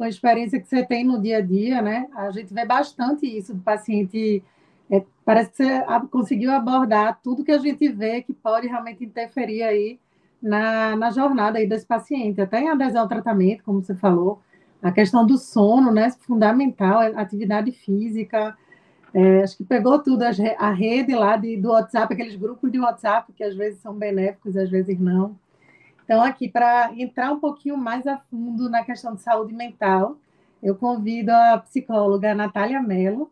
com a experiência que você tem no dia a dia, né? A gente vê bastante isso do paciente. É, parece que você conseguiu abordar tudo que a gente vê que pode realmente interferir aí na, na jornada aí desse paciente, até em adesão ao tratamento, como você falou, a questão do sono, né, fundamental, atividade física, é, acho que pegou tudo, a rede lá de, do WhatsApp, aqueles grupos de WhatsApp que às vezes são benéficos, às vezes não. Então, aqui, para entrar um pouquinho mais a fundo na questão de saúde mental, eu convido a psicóloga Natália Mello,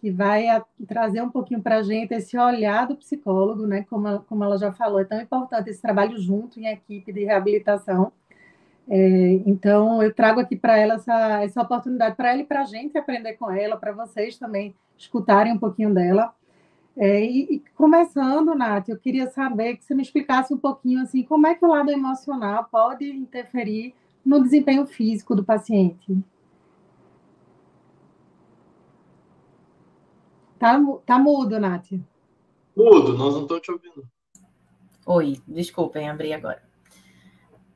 que vai a, trazer um pouquinho para a gente esse olhar do psicólogo, né? Como, como ela já falou, é tão importante esse trabalho junto em equipe de reabilitação. É, então, eu trago aqui para ela essa, essa oportunidade, para ela e para a gente aprender com ela, para vocês também escutarem um pouquinho dela. É, e, e, começando, Nath, eu queria saber que você me explicasse um pouquinho assim, como é que o lado emocional pode interferir no desempenho físico do paciente. Tá, tá mudo, Nath. Mudo, nós não estamos te ouvindo. Oi, desculpem, abri agora.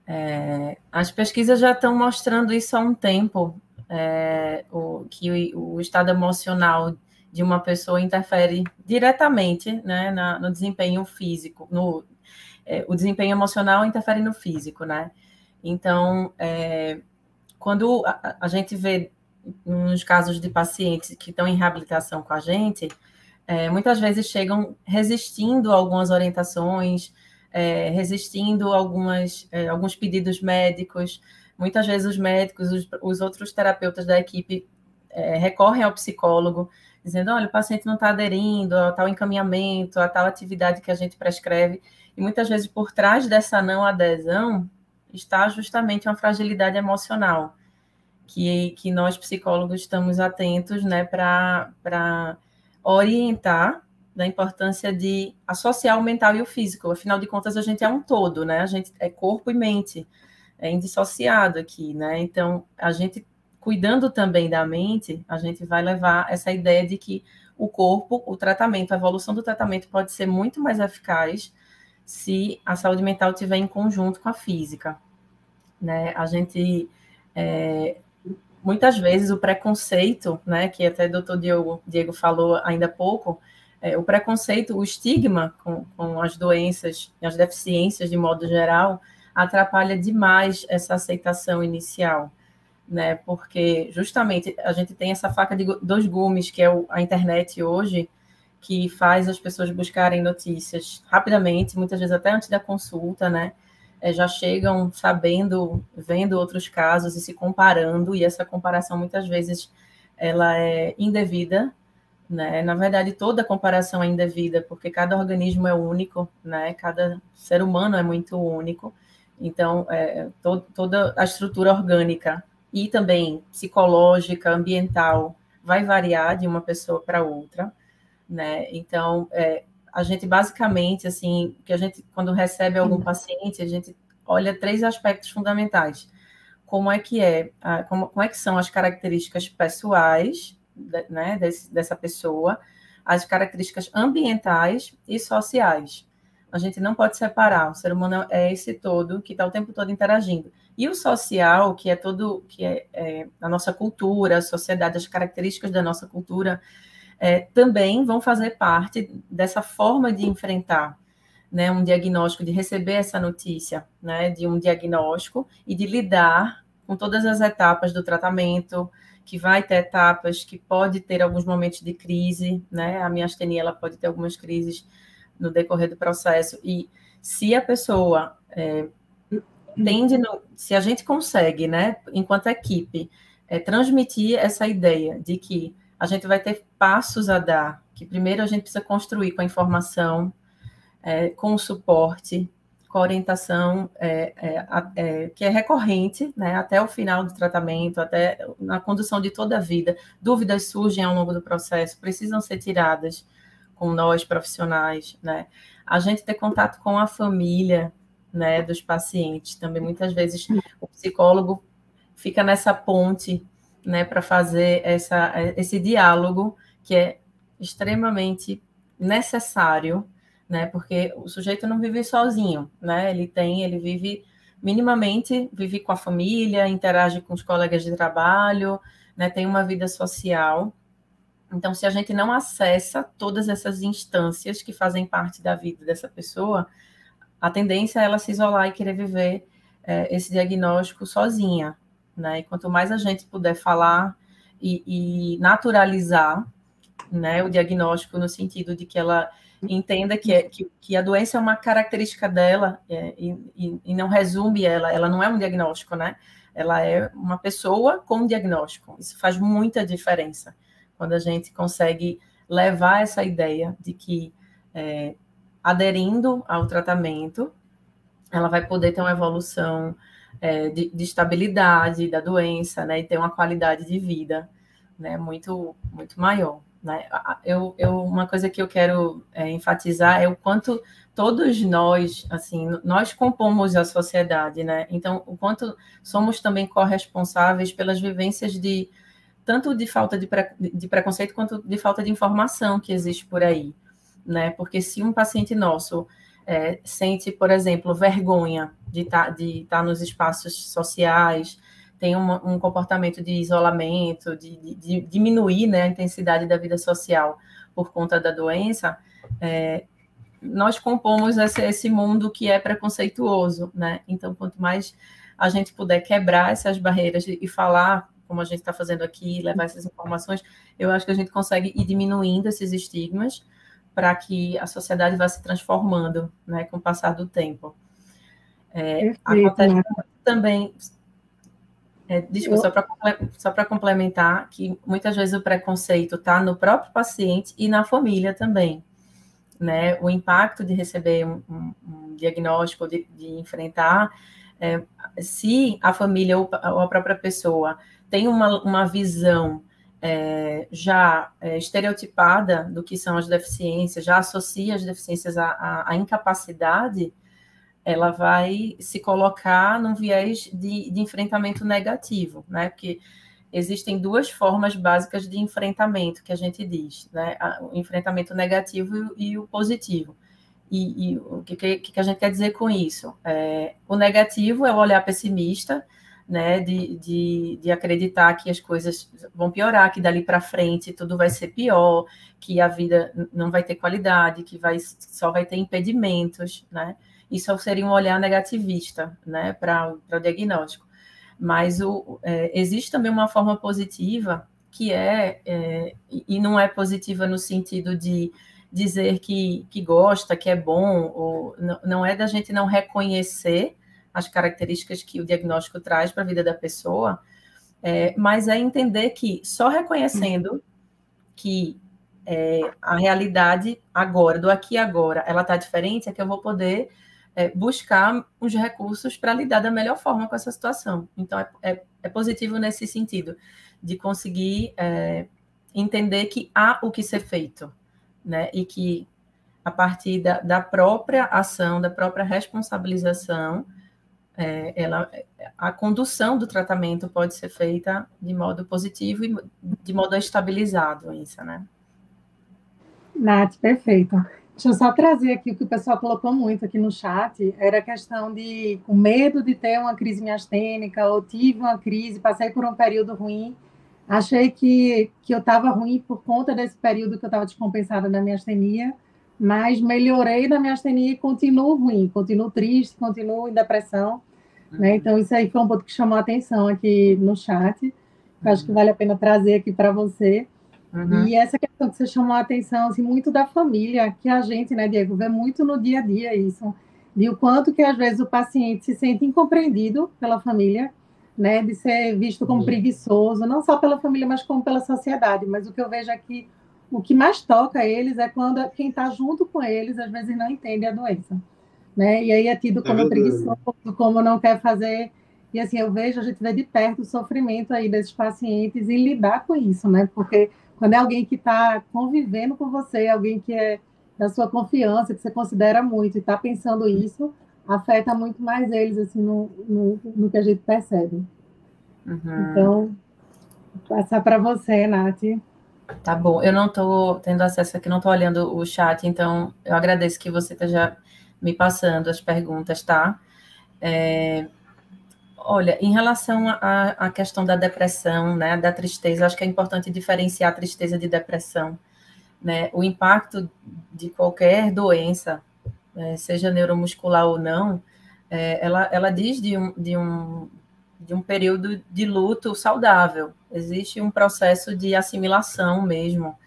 É, as pesquisas já estão mostrando isso há um tempo, é, o, que o, o, estado emocional de uma pessoa interfere diretamente né, na, no desempenho físico, no, é, o desempenho emocional interfere no físico, né? Então, é, quando a, a gente vê nos casos de pacientes que estão em reabilitação com a gente, é, muitas vezes chegam resistindo a algumas orientações, é, resistindo a algumas, é, alguns pedidos médicos. Muitas vezes os médicos, os, os outros terapeutas da equipe é, recorrem ao psicólogo, dizendo: olha, o paciente não está aderindo a tal encaminhamento, a tal atividade que a gente prescreve. E muitas vezes por trás dessa não adesão está justamente uma fragilidade emocional que, que nós psicólogos estamos atentos né, para orientar da importância de associar o mental e o físico. Afinal de contas, a gente é um todo, né? A gente é corpo e mente, é indissociado aqui, né? Então, a gente cuidando também da mente, a gente vai levar essa ideia de que o corpo, o tratamento, a evolução do tratamento pode ser muito mais eficaz se a saúde mental estiver em conjunto com a física, né? A gente é, muitas vezes o preconceito, né, que até o doutor Diego, Diego falou ainda há pouco, é, o preconceito, o estigma com, com as doenças, as deficiências de modo geral, atrapalha demais essa aceitação inicial, né, porque justamente a gente tem essa faca de dois gumes, que é a internet hoje, que faz as pessoas buscarem notícias rapidamente, muitas vezes até antes da consulta, né, é, já chegam sabendo, vendo outros casos e se comparando, e essa comparação muitas vezes ela é indevida, né? Na verdade, toda comparação é indevida, porque cada organismo é único, né? Cada ser humano é muito único. Então, é, to toda a estrutura orgânica e também psicológica, ambiental, vai variar de uma pessoa para outra, né? Então, é, a gente basicamente, assim, que a gente, quando recebe algum paciente, a gente olha três aspectos fundamentais. Como é que é, como, como é que são as características pessoais, né, desse, dessa pessoa, as características ambientais e sociais. A gente não pode separar. O ser humano é esse todo que está o tempo todo interagindo. E o social, que é todo, que é, é a nossa cultura, a sociedade, as características da nossa cultura, é, também vão fazer parte dessa forma de enfrentar né, um diagnóstico, de receber essa notícia né, de um diagnóstico e de lidar com todas as etapas do tratamento, que vai ter etapas que pode ter alguns momentos de crise, né? A miastenia ela pode ter algumas crises no decorrer do processo e se a pessoa é, tende, no, se a gente consegue, né, enquanto equipe, é, transmitir essa ideia de que a gente vai ter passos a dar, que primeiro a gente precisa construir com a informação, é, com o suporte, com a orientação é, é, é, que é recorrente, né, até o final do tratamento, até na condução de toda a vida. Dúvidas surgem ao longo do processo, precisam ser tiradas com nós profissionais, né? A gente ter contato com a família, né, dos pacientes. Também muitas vezes o psicólogo fica nessa ponte né, para fazer essa, esse diálogo que é extremamente necessário, né, porque o sujeito não vive sozinho, né, ele tem, ele vive minimamente, vive com a família, interage com os colegas de trabalho, né, tem uma vida social. Então, se a gente não acessa todas essas instâncias que fazem parte da vida dessa pessoa, a tendência é ela se isolar e querer viver é, esse diagnóstico sozinha, né? E quanto mais a gente puder falar e, e naturalizar, né, o diagnóstico no sentido de que ela entenda que, é, que, que, a doença é uma característica dela é, e, e, não resume ela, ela não é um diagnóstico, né? Ela é uma pessoa com diagnóstico. Isso faz muita diferença quando a gente consegue levar essa ideia de que é, aderindo ao tratamento, ela vai poder ter uma evolução é, de, de, estabilidade da doença, né, e ter uma qualidade de vida, né, muito, muito maior. Né? Eu, eu, uma coisa que eu quero é, enfatizar é o quanto todos nós, assim, nós compomos a sociedade, né? Então, o quanto somos também corresponsáveis pelas vivências de tanto de falta de, pre, de preconceito quanto de falta de informação que existe por aí, né? Porque se um paciente nosso é, sente, por exemplo, vergonha de estar tá, de tá nos espaços sociais, tem um comportamento de isolamento, de, de, de, diminuir né, a intensidade da vida social por conta da doença, é, nós compomos esse, esse, mundo que é preconceituoso, né? Então, quanto mais a gente puder quebrar essas barreiras e falar, como a gente está fazendo aqui, levar essas informações, eu acho que a gente consegue ir diminuindo esses estigmas para que a sociedade vá se transformando, né, com o passar do tempo. É, acontece né? também, é, desculpa, só para complementar, que muitas vezes o preconceito está no próprio paciente e na família também. Né? O impacto de receber um, um, um diagnóstico, de, de enfrentar, é, se a família ou a própria pessoa tem uma, uma visão é, já é, estereotipada do que são as deficiências, já associa as deficiências à, à, à, incapacidade, ela vai se colocar num viés de, de, enfrentamento negativo, né? Porque existem duas formas básicas de enfrentamento que a gente diz, né? O enfrentamento negativo e o positivo. E, e o que, que, a gente quer dizer com isso? É, o negativo é o olhar pessimista, né, de, de, de, acreditar que as coisas vão piorar, que dali para frente tudo vai ser pior, que a vida não vai ter qualidade, que vai, só vai ter impedimentos, né? Isso seria um olhar negativista, né, para o diagnóstico. Mas o, é, existe também uma forma positiva que é, é, e não é positiva no sentido de dizer que, que gosta, que é bom, ou não, não é da gente não reconhecer as características que o diagnóstico traz para a vida da pessoa, é, mas é entender que só reconhecendo que é, a realidade agora, do aqui e agora, ela está diferente, é que eu vou poder é, buscar os recursos para lidar da melhor forma com essa situação. Então, é, é, é positivo nesse sentido, de conseguir é, entender que há o que ser feito, né? E que a partir da, da própria ação, da própria responsabilização, é, ela, a condução do tratamento pode ser feita de modo positivo e de modo a estabilizar a doença, né? Nath, perfeito. Deixa eu só trazer aqui o que o pessoal colocou muito aqui no chat, era a questão de, com medo de ter uma crise miastênica, ou tive uma crise, passei por um período ruim, achei que, que eu estava ruim por conta desse período que eu estava descompensada na miastenia, mas melhorei da miastenia e continuo ruim, continuo triste, continuo em depressão, né? uhum. Então, isso aí foi um ponto que chamou a atenção aqui no chat, uhum. acho que vale a pena trazer aqui para você. Uhum. E essa questão que você chamou a atenção, assim, muito da família, que a gente, né, Diego, vê muito no dia a dia isso, de o quanto que às vezes o paciente se sente incompreendido pela família, né, de ser visto como uhum. preguiçoso, não só pela família, mas como pela sociedade. Mas o que eu vejo aqui, o que mais toca eles é quando quem está junto com eles às vezes não entende a doença, né? E aí é tido é como é preguiçoso, como não quer fazer. E assim, eu vejo, a gente vê de perto o sofrimento aí desses pacientes em lidar com isso, né? Porque quando é alguém que está convivendo com você, alguém que é da sua confiança, que você considera muito, e está pensando isso, afeta muito mais eles, assim, no, no, no que a gente percebe. Uhum. Então, passar para você, Nath. Tá bom, eu não estou tendo acesso aqui, não estou olhando o chat, então eu agradeço que você esteja me passando as perguntas, tá? É, Olha, em relação à questão da depressão, né, da tristeza, acho que é importante diferenciar tristeza de depressão. Né? O impacto de qualquer doença, é, seja neuromuscular ou não, é, ela, ela diz de um, de, um, de um período de luto saudável. Existe um processo de assimilação mesmo,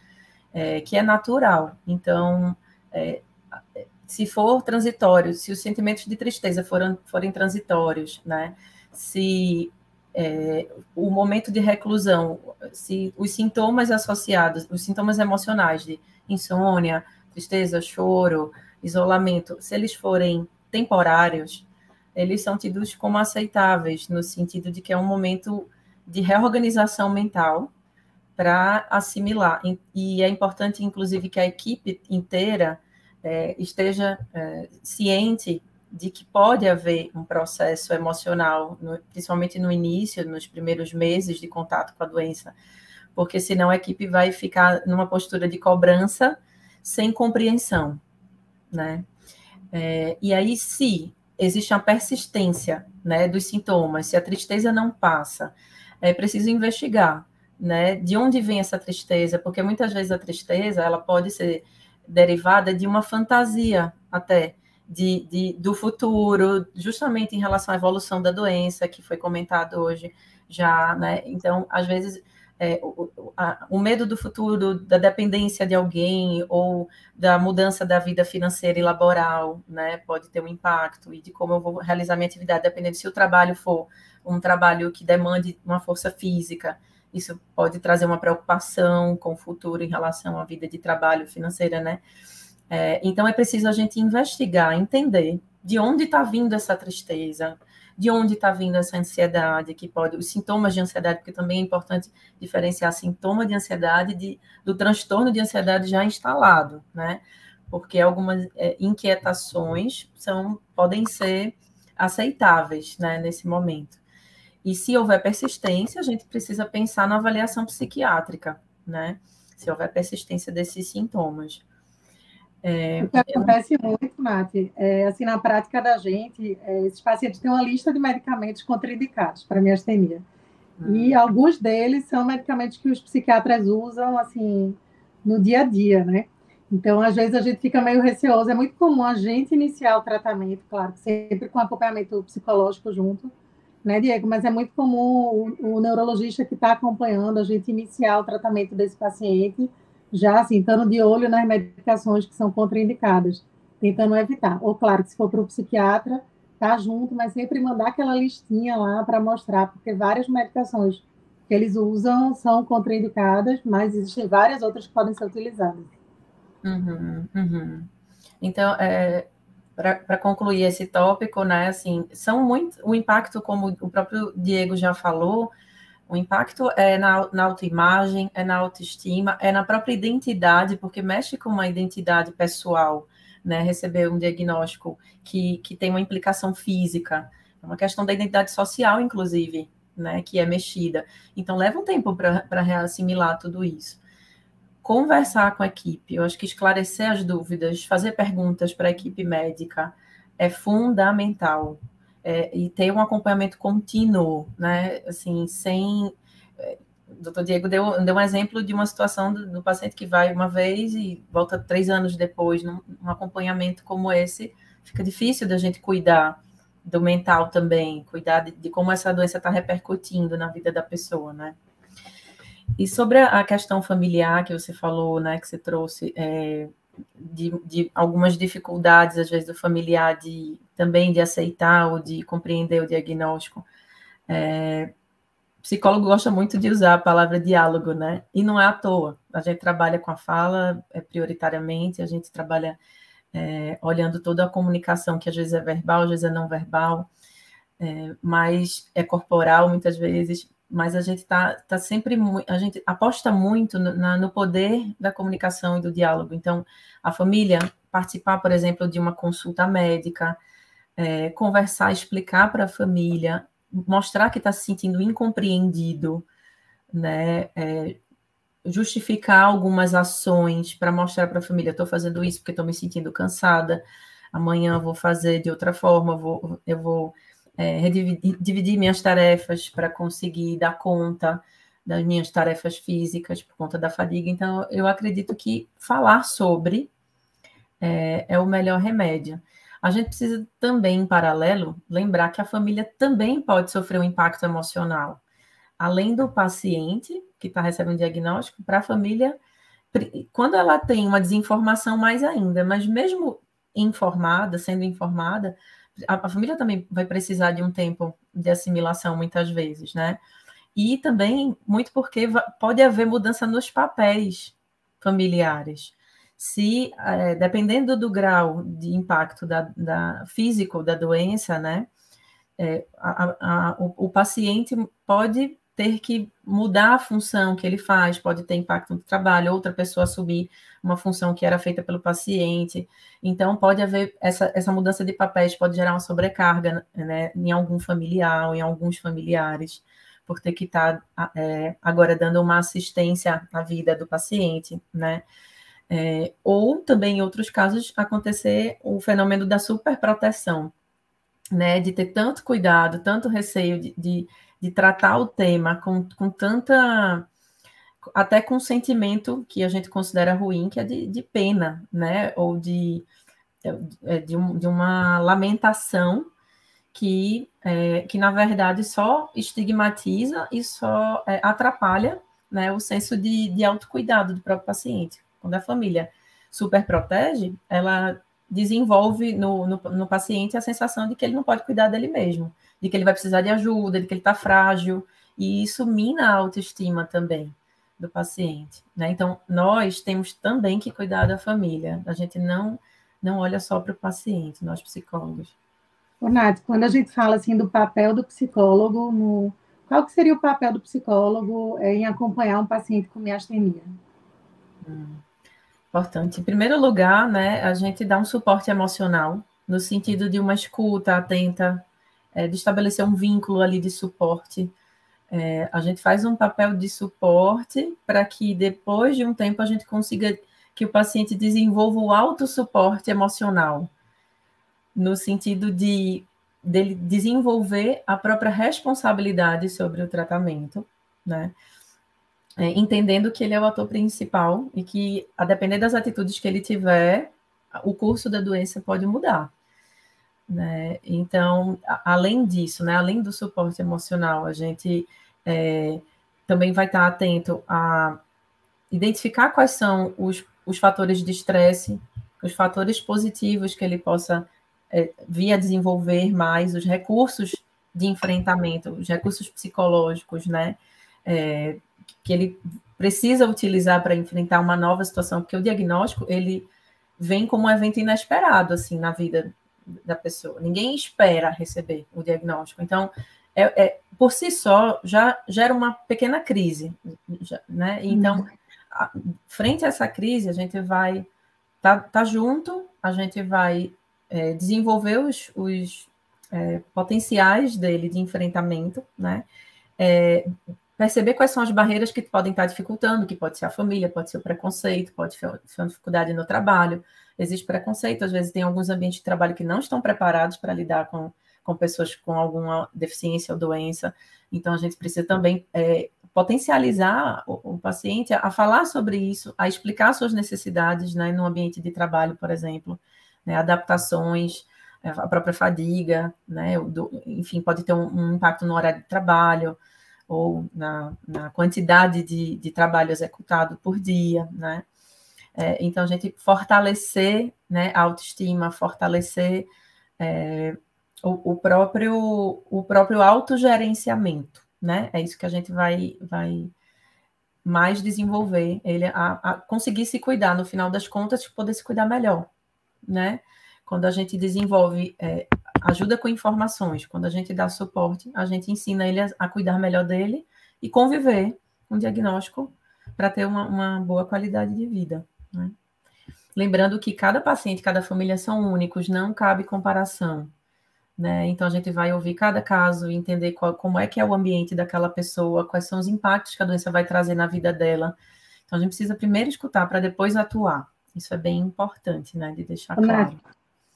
é, que é natural. Então, é, se for transitório, se os sentimentos de tristeza forem, forem transitórios, né? se é, o momento de reclusão, se os sintomas associados, os sintomas emocionais de insônia, tristeza, choro, isolamento, se eles forem temporários, eles são tidos como aceitáveis, no sentido de que é um momento de reorganização mental para assimilar. E é importante, inclusive, que a equipe inteira é, esteja é, ciente de que pode haver um processo emocional, no, principalmente no início, nos primeiros meses de contato com a doença, porque senão a equipe vai ficar numa postura de cobrança sem compreensão, né? É, e aí, se existe uma persistência, né, dos sintomas, se a tristeza não passa, é preciso investigar, né, de onde vem essa tristeza, porque muitas vezes a tristeza, ela pode ser derivada de uma fantasia até, de, de, do futuro, justamente em relação à evolução da doença, que foi comentado hoje já, né? Então, às vezes, é, o, a, o, medo do futuro, da dependência de alguém, ou da mudança da vida financeira e laboral, né? Pode ter um impacto, e de como eu vou realizar minha atividade, dependendo se o trabalho for um trabalho que demande uma força física, isso pode trazer uma preocupação com o futuro em relação à vida de trabalho financeira, né? É, então é preciso a gente investigar, entender de onde está vindo essa tristeza, de onde está vindo essa ansiedade, que pode, os sintomas de ansiedade, porque também é importante diferenciar sintoma de ansiedade de, do transtorno de ansiedade já instalado, né? Porque algumas é, inquietações são, podem ser aceitáveis, né, nesse momento. E se houver persistência, a gente precisa pensar na avaliação psiquiátrica, né? Se houver persistência desses sintomas. É, o que acontece eu... muito, Nath, é, assim, na prática da gente, é, esses pacientes têm uma lista de medicamentos contraindicados para miastenia. Hum. E alguns deles são medicamentos que os psiquiatras usam, assim, no dia a dia, né? Então, às vezes, a gente fica meio receoso. É muito comum a gente iniciar o tratamento, claro, sempre com acompanhamento psicológico junto, né, Diego? Mas é muito comum o, o neurologista que está acompanhando a gente iniciar o tratamento desse paciente já assim, estando de olho nas medicações que são contraindicadas, tentando evitar. Ou, claro, que se for para o psiquiatra, estar junto, mas sempre mandar aquela listinha lá para mostrar, porque várias medicações que eles usam são contraindicadas, mas existem várias outras que podem ser utilizadas. Uhum, uhum. Então, é, para concluir esse tópico, né, assim, são muito, o impacto, como o próprio Diego já falou, o impacto é na, na autoimagem, é na autoestima, é na própria identidade, porque mexe com uma identidade pessoal, né, receber um diagnóstico que, que tem uma implicação física, é uma questão da identidade social, inclusive, né, que é mexida. Então, leva um tempo para reassimilar tudo isso conversar com a equipe, eu acho que esclarecer as dúvidas, fazer perguntas para a equipe médica é fundamental. É, e ter um acompanhamento contínuo, né? Assim, sem. É, o doutor Diego deu, deu um exemplo de uma situação do, do, paciente que vai uma vez e volta três anos depois, num, num acompanhamento como esse, fica difícil da gente cuidar do mental também, cuidar de, de como essa doença está repercutindo na vida da pessoa, né? E sobre a questão familiar que você falou, né, que você trouxe, é, de, de, algumas dificuldades, às vezes, do familiar de também de aceitar ou de compreender o diagnóstico. É, psicólogo gosta muito de usar a palavra diálogo, né? E não é à toa. A gente trabalha com a fala é, prioritariamente, a gente trabalha é, olhando toda a comunicação, que às vezes é verbal, às vezes é não verbal, é, mas é corporal muitas vezes, mas a gente está tá sempre a gente aposta muito no, na, no poder da comunicação e do diálogo. Então, a família participar, por exemplo, de uma consulta médica, é, conversar, explicar para a família, mostrar que está se sentindo incompreendido, né? É, justificar algumas ações para mostrar para a família, estou fazendo isso porque estou me sentindo cansada, amanhã vou fazer de outra forma, vou, eu vou é, dividir minhas tarefas para conseguir dar conta das minhas tarefas físicas por conta da fadiga. Então, eu acredito que falar sobre é, é o melhor remédio. A gente precisa também, em paralelo, lembrar que a família também pode sofrer um impacto emocional. Além do paciente que está recebendo diagnóstico, para a família, quando ela tem uma desinformação, mais ainda, mas mesmo informada, sendo informada, a, a família também vai precisar de um tempo de assimilação, muitas vezes, né? E também muito porque pode haver mudança nos papéis familiares. Se, é, dependendo do grau de impacto da, da físico da doença, né, é, a, a, o, o, paciente pode ter que mudar a função que ele faz, pode ter impacto no trabalho, outra pessoa assumir uma função que era feita pelo paciente. Então, pode haver essa, essa mudança de papéis, pode gerar uma sobrecarga né, em algum familiar ou em alguns familiares, por ter que estar tá, é, agora dando uma assistência à vida do paciente, né? É, ou também, em outros casos, acontecer o fenômeno da superproteção, né? De ter tanto cuidado, tanto receio de, de de tratar o tema com, com tanta. até com sentimento que a gente considera ruim, que é de, de pena, né? Ou de, é, de, um, de uma lamentação que, é, que, na verdade, só estigmatiza e só é, atrapalha né, o senso de, de autocuidado do próprio paciente. Quando a família super protege, ela desenvolve no, no, no paciente a sensação de que ele não pode cuidar dele mesmo de que ele vai precisar de ajuda, de que ele está frágil, e isso mina a autoestima também do paciente. Né? Então, nós temos também que cuidar da família, a gente não, não olha só para o paciente, nós psicólogos. Ô, Nath, quando a gente fala assim do papel do psicólogo, no... qual que seria o papel do psicólogo em acompanhar um paciente com miastenia? Hum, importante. Em primeiro lugar, né, a gente dá um suporte emocional, no sentido de uma escuta atenta, é, de estabelecer um vínculo ali de suporte. É, a gente faz um papel de suporte para que depois de um tempo a gente consiga que o paciente desenvolva o autossuporte emocional, no sentido de dele desenvolver a própria responsabilidade sobre o tratamento, né? É, entendendo que ele é o ator principal e que, a depender das atitudes que ele tiver, o curso da doença pode mudar. Né? Então, além disso, né, além do suporte emocional, a gente é, também vai estar atento a identificar quais são os, os fatores de estresse, os fatores positivos que ele possa é, via desenvolver mais os recursos de enfrentamento, os recursos psicológicos, né? É, que ele precisa utilizar para enfrentar uma nova situação, porque o diagnóstico ele vem como um evento inesperado assim na vida da pessoa. Ninguém espera receber o diagnóstico. Então, é, é por si só já gera uma pequena crise, já, né? Então, uhum. a, frente a essa crise, a gente vai tá, tá junto, a gente vai é, desenvolver os, os é, potenciais dele de enfrentamento, né? É, perceber quais são as barreiras que podem estar dificultando, que pode ser a família, pode ser o preconceito, pode ser uma dificuldade no trabalho. Existe preconceito, às vezes tem alguns ambientes de trabalho que não estão preparados para lidar com, com pessoas com alguma deficiência ou doença. Então, a gente precisa também é, potencializar o, o, paciente a, falar sobre isso, a explicar suas necessidades né, no ambiente de trabalho, por exemplo, né, adaptações, é, a própria fadiga, né, do, enfim, pode ter um, um impacto no horário de trabalho, ou na, na quantidade de, de, trabalho executado por dia, né? É, então, a gente fortalecer né, a autoestima, fortalecer é, o, o, próprio, o próprio autogerenciamento, né? É isso que a gente vai, vai mais desenvolver, ele a, a conseguir se cuidar, no final das contas, poder se cuidar melhor, né? Quando a gente desenvolve é, ajuda com informações. Quando a gente dá suporte, a gente ensina ele a, a cuidar melhor dele e conviver com o diagnóstico para ter uma, uma, boa qualidade de vida. Né? Lembrando que cada paciente, cada família são únicos, não cabe comparação. Né? Então a gente vai ouvir cada caso e entender qual, como é que é o ambiente daquela pessoa, quais são os impactos que a doença vai trazer na vida dela. Então a gente precisa primeiro escutar para depois atuar. Isso é bem importante, né, de deixar claro.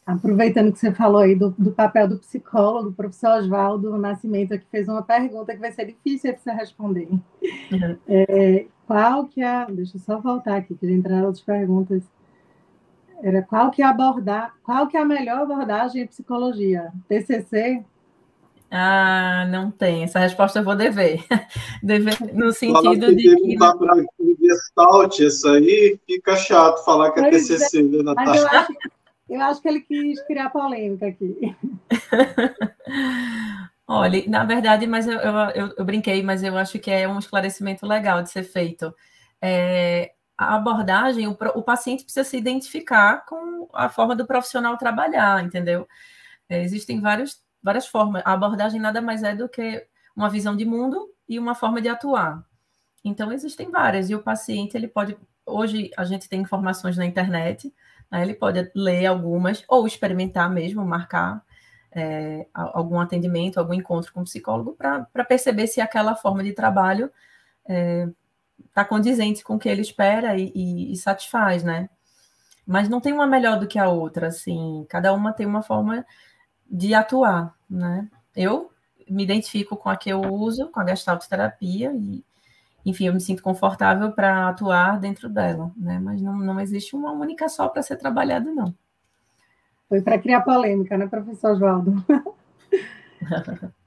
Aproveitando que você falou aí do, do papel do psicólogo, o professor Oswaldo Nascimento aqui fez uma pergunta que vai ser difícil de você responder. Uhum. É, qual que é, deixa eu só voltar aqui, que já entraram outras perguntas. Era qual que é abordar, qual que é a melhor abordagem em psicologia? TCC? Ah, não tem. Essa resposta eu vou dever. <laughs> dever no sentido de que... para Gestalt, isso aí fica chato falar que é pois TCC, é, né, Natália? Eu acho, eu acho que ele quis criar polêmica aqui. <laughs> Olha, na verdade, mas eu, eu, eu, brinquei, mas eu acho que é um esclarecimento legal de ser feito. É, a abordagem, o, o, paciente precisa se identificar com a forma do profissional trabalhar, entendeu? É, existem vários, várias formas. A abordagem nada mais é do que uma visão de mundo e uma forma de atuar. Então, existem várias, e o paciente, ele pode. Hoje, a gente tem informações na internet, né? Ele pode ler algumas ou experimentar mesmo, marcar é, algum atendimento, algum encontro com o psicólogo para perceber se aquela forma de trabalho está é, tá condizente com o que ele espera e, e, e, satisfaz, né? Mas não tem uma melhor do que a outra, assim, cada uma tem uma forma de atuar, né? Eu me identifico com a que eu uso, com a gestalt terapia, e enfim, eu me sinto confortável para atuar dentro dela, né? Mas não, não existe uma única só para ser trabalhado, não. Foi para criar polêmica, né, professor Oswaldo? <laughs>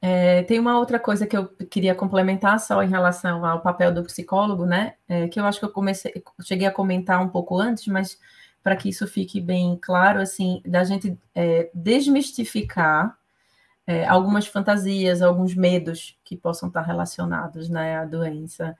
É, tem uma outra coisa que eu queria complementar só em relação ao papel do psicólogo, né? É, que eu acho que eu comecei, cheguei a comentar um pouco antes, mas para que isso fique bem claro, assim, da gente é, desmistificar é, algumas fantasias, alguns medos que possam estar relacionados né, à doença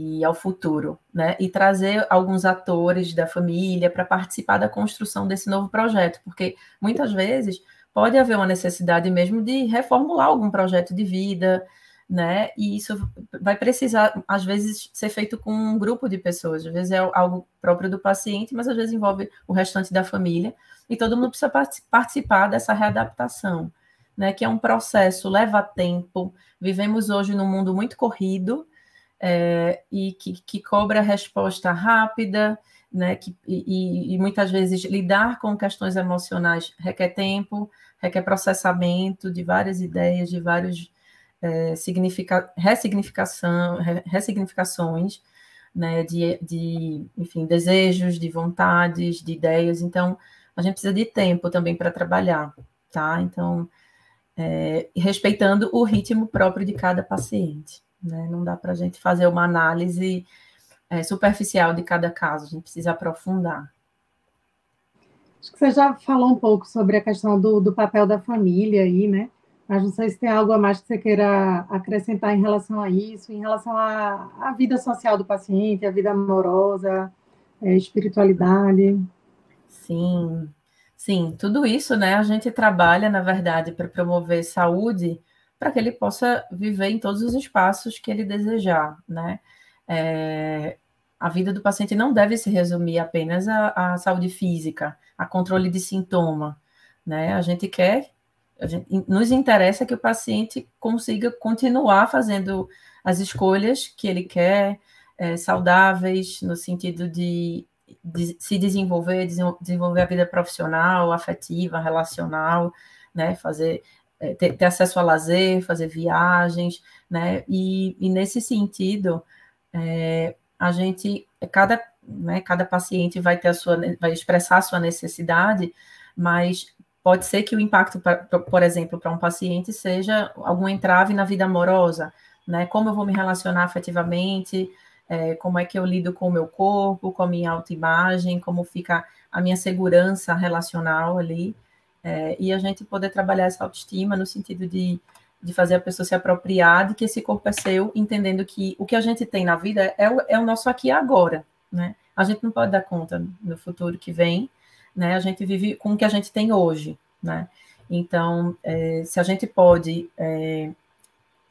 e ao futuro, né? E trazer alguns atores da família para participar da construção desse novo projeto, porque muitas vezes pode haver uma necessidade mesmo de reformular algum projeto de vida, né? E isso vai precisar, às vezes, ser feito com um grupo de pessoas. Às vezes é algo próprio do paciente, mas às vezes envolve o restante da família. E todo mundo precisa participar dessa readaptação né, que é um processo, leva tempo. Vivemos hoje num mundo muito corrido é, e que, que cobra resposta rápida, né, que, e, e, muitas vezes lidar com questões emocionais requer tempo, requer processamento de várias ideias, de vários é, significa, ressignificação, ressignificações, né, de, de, enfim, desejos, de vontades, de ideias. Então, a gente precisa de tempo também para trabalhar, tá? Então, é, respeitando o ritmo próprio de cada paciente. Né? Não dá para a gente fazer uma análise é, superficial de cada caso, a gente precisa aprofundar. Acho que você já falou um pouco sobre a questão do, do papel da família aí, né? Mas não sei se tem algo a mais que você queira acrescentar em relação a isso, em relação à, vida social do paciente, à vida amorosa, é, espiritualidade. Sim, sim, tudo isso, né? A gente trabalha, na verdade, para promover saúde para que ele possa viver em todos os espaços que ele desejar, né? É, a vida do paciente não deve se resumir apenas à, à saúde física, a controle de sintoma, né? A gente quer Gente, nos interessa que o paciente consiga continuar fazendo as escolhas que ele quer, é, saudáveis, no sentido de, de, se desenvolver, desenvolver a vida profissional, afetiva, relacional, né, fazer, é, ter, ter, acesso a lazer, fazer viagens, né, e, e nesse sentido, é, a gente, cada, né, cada paciente vai ter a sua, vai expressar a sua necessidade, mas Pode ser que o impacto, pra, por exemplo, para um paciente seja algum entrave na vida amorosa, né? Como eu vou me relacionar afetivamente, é, como é que eu lido com o meu corpo, com a minha autoimagem, como fica a minha segurança relacional ali, é, e a gente poder trabalhar essa autoestima no sentido de, de fazer a pessoa se apropriar de que esse corpo é seu, entendendo que o que a gente tem na vida é o, é o nosso aqui e agora, né? A gente não pode dar conta no futuro que vem, né? A gente vive com o que a gente tem hoje, né? Então, é, se a gente pode é,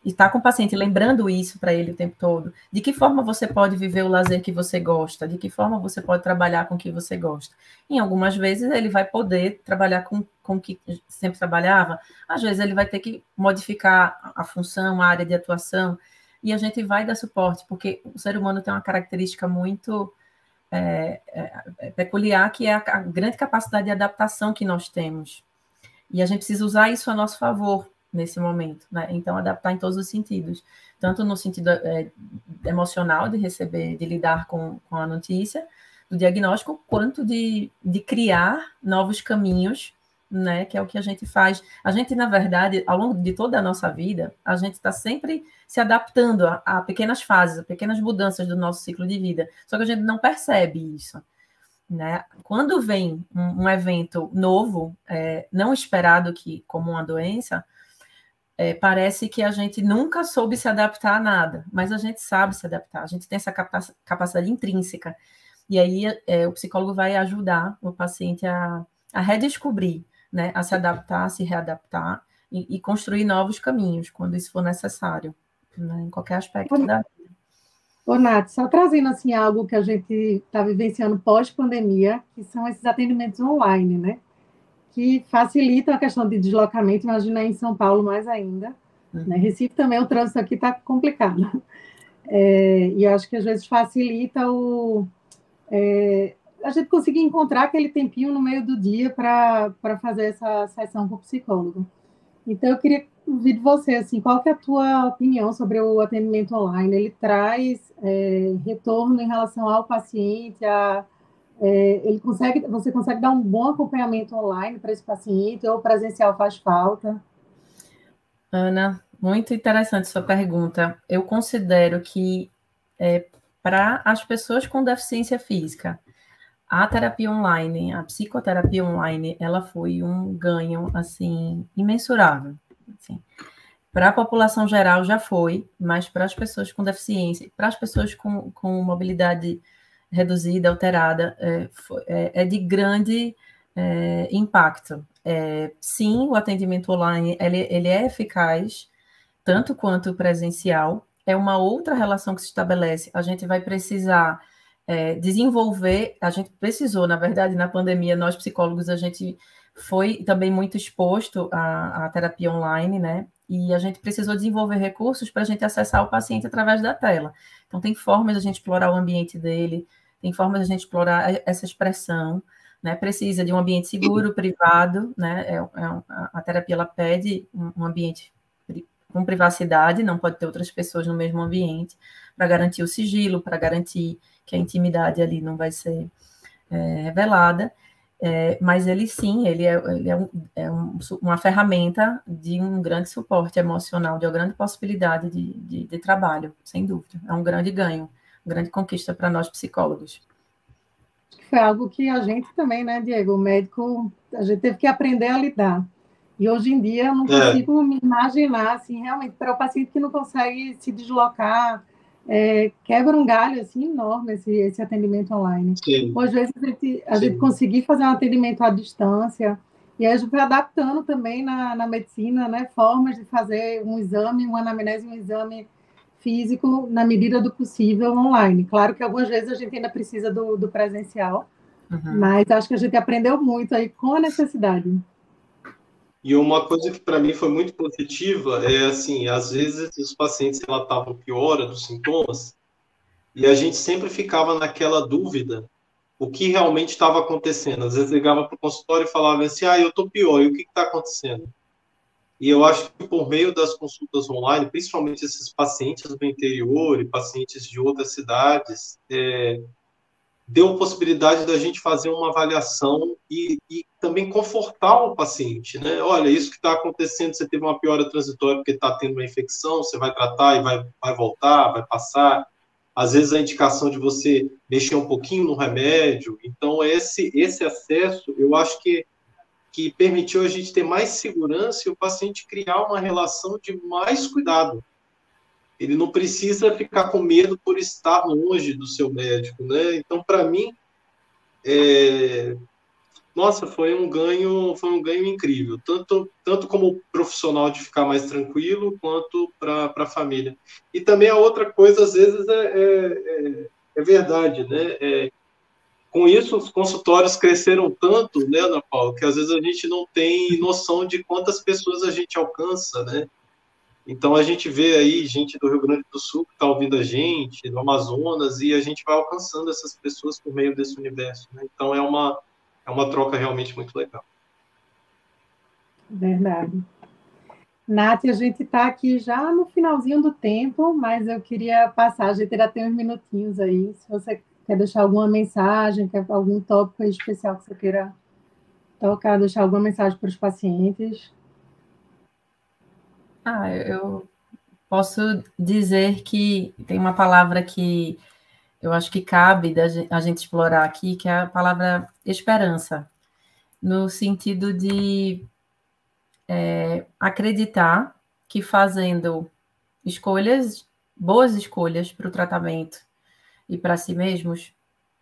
estar com o paciente lembrando isso para ele o tempo todo, de que forma você pode viver o lazer que você gosta, de que forma você pode trabalhar com o que você gosta. Em algumas vezes ele vai poder trabalhar com, com que sempre trabalhava, às vezes ele vai ter que modificar a função, a área de atuação, e a gente vai dar suporte, porque o ser humano tem uma característica muito é, é, é, peculiar, que é a, a, grande capacidade de adaptação que nós temos. E a gente precisa usar isso a nosso favor nesse momento, né? Então, adaptar em todos os sentidos, tanto no sentido é, emocional, de receber, de lidar com, com a notícia, do diagnóstico, quanto de, de criar novos caminhos né? Que é o que a gente faz. A gente, na verdade, ao longo de toda a nossa vida, a gente está sempre se adaptando a, a, pequenas fases, a pequenas mudanças do nosso ciclo de vida. Só que a gente não percebe isso. Né? Quando vem um, um evento novo, é, não esperado que como uma doença, é, parece que a gente nunca soube se adaptar a nada, mas a gente sabe se adaptar. A gente tem essa capacidade intrínseca. E aí é, o psicólogo vai ajudar o paciente a, a redescobrir né, a se adaptar, a se readaptar e, e, construir novos caminhos quando isso for necessário, né, em qualquer aspecto Ô, da vida. Ô, Nath, só trazendo assim algo que a gente está vivenciando pós-pandemia, que são esses atendimentos online, né? Que facilitam a questão de deslocamento, imagina em São Paulo mais ainda. Uhum. Né? Recife também, o trânsito aqui está complicado. É, e acho que às vezes facilita o, é, a gente conseguir encontrar aquele tempinho no meio do dia para fazer essa sessão com o psicólogo. Então, eu queria ouvir de você, assim, qual que é a tua opinião sobre o atendimento online? Ele traz é, retorno em relação ao paciente, a, é, ele consegue, você consegue dar um bom acompanhamento online para esse paciente ou presencial faz falta? Ana, muito interessante sua pergunta. Eu considero que é, para as pessoas com deficiência física, a terapia online, a psicoterapia online, ela foi um ganho assim imensurável. Assim. Para a população geral já foi, mas para as pessoas com deficiência, para as pessoas com, com mobilidade reduzida, alterada, é, é, é de grande é, impacto. É, sim, o atendimento online ele, ele é eficaz, tanto quanto presencial. É uma outra relação que se estabelece. A gente vai precisar é, desenvolver, a gente precisou, na verdade, na pandemia, nós psicólogos, a gente foi também muito exposto à, à terapia online, né? E a gente precisou desenvolver recursos para a gente acessar o paciente através da tela. Então, tem formas de a gente explorar o ambiente dele, tem formas de a gente explorar essa expressão, né? Precisa de um ambiente seguro, privado, né? É, é, a terapia ela pede um ambiente com privacidade, não pode ter outras pessoas no mesmo ambiente, para garantir o sigilo, para garantir que a intimidade ali não vai ser é, revelada. É, mas ele sim, ele é, ele é, um, é um, uma ferramenta de um grande suporte emocional, de uma grande possibilidade de, de, de trabalho, sem dúvida. É um grande ganho, uma grande conquista para nós psicólogos. Foi algo que a gente também, né, Diego, o médico, a gente teve que aprender a lidar. E hoje em dia eu não é. consigo é. me imaginar, assim, realmente, para o paciente que não consegue se deslocar, é, quebra um galho assim enorme esse, esse atendimento online. Sim. Ou às vezes a gente, a gente conseguir fazer um atendimento à distância, e aí a gente foi adaptando também na, na medicina, né, formas de fazer um exame, uma anamnese, um exame físico na medida do possível online. Claro que algumas vezes a gente ainda precisa do, do presencial, uhum. mas acho que a gente aprendeu muito aí com a necessidade. E uma coisa que para mim foi muito positiva é assim, às vezes os pacientes relatavam piora dos sintomas e a gente sempre ficava naquela dúvida o que realmente estava acontecendo. Às vezes ligava para o consultório e falava assim, ah, eu estou pior, e o que está acontecendo? E eu acho que por meio das consultas online, principalmente esses pacientes do interior e pacientes de outras cidades, é, deu possibilidade da gente fazer uma avaliação e, e também confortar o paciente, né? Olha, isso que está acontecendo, você teve uma piora transitória porque está tendo uma infecção, você vai tratar e vai, vai voltar, vai passar. Às vezes a indicação de você mexer um pouquinho no remédio. Então, esse, esse acesso, eu acho que, que permitiu a gente ter mais segurança e o paciente criar uma relação de mais cuidado ele não precisa ficar com medo por estar longe do seu médico, né? Então, para mim, é... nossa, foi um ganho, foi um ganho incrível, tanto tanto como profissional de ficar mais tranquilo, quanto para a família. E também a outra coisa, às vezes, é, é, é, é verdade, né? É, com isso, os consultórios cresceram tanto, né, Ana Paula, que às vezes a gente não tem noção de quantas pessoas a gente alcança, né? Então a gente vê aí gente do Rio Grande do Sul que está ouvindo a gente, do Amazonas, e a gente vai alcançando essas pessoas por meio desse universo. Né? Então é uma, é uma troca realmente muito legal. Verdade. Nath, a gente está aqui já no finalzinho do tempo, mas eu queria passar, a gente ainda tem uns minutinhos aí. Se você quer deixar alguma mensagem, quer algum tópico especial que você queira tocar, deixar alguma mensagem para os pacientes. Ah, eu posso dizer que tem uma palavra que eu acho que cabe a gente explorar aqui, que é a palavra esperança, no sentido de é, acreditar que fazendo escolhas, boas escolhas para o tratamento e para si mesmos,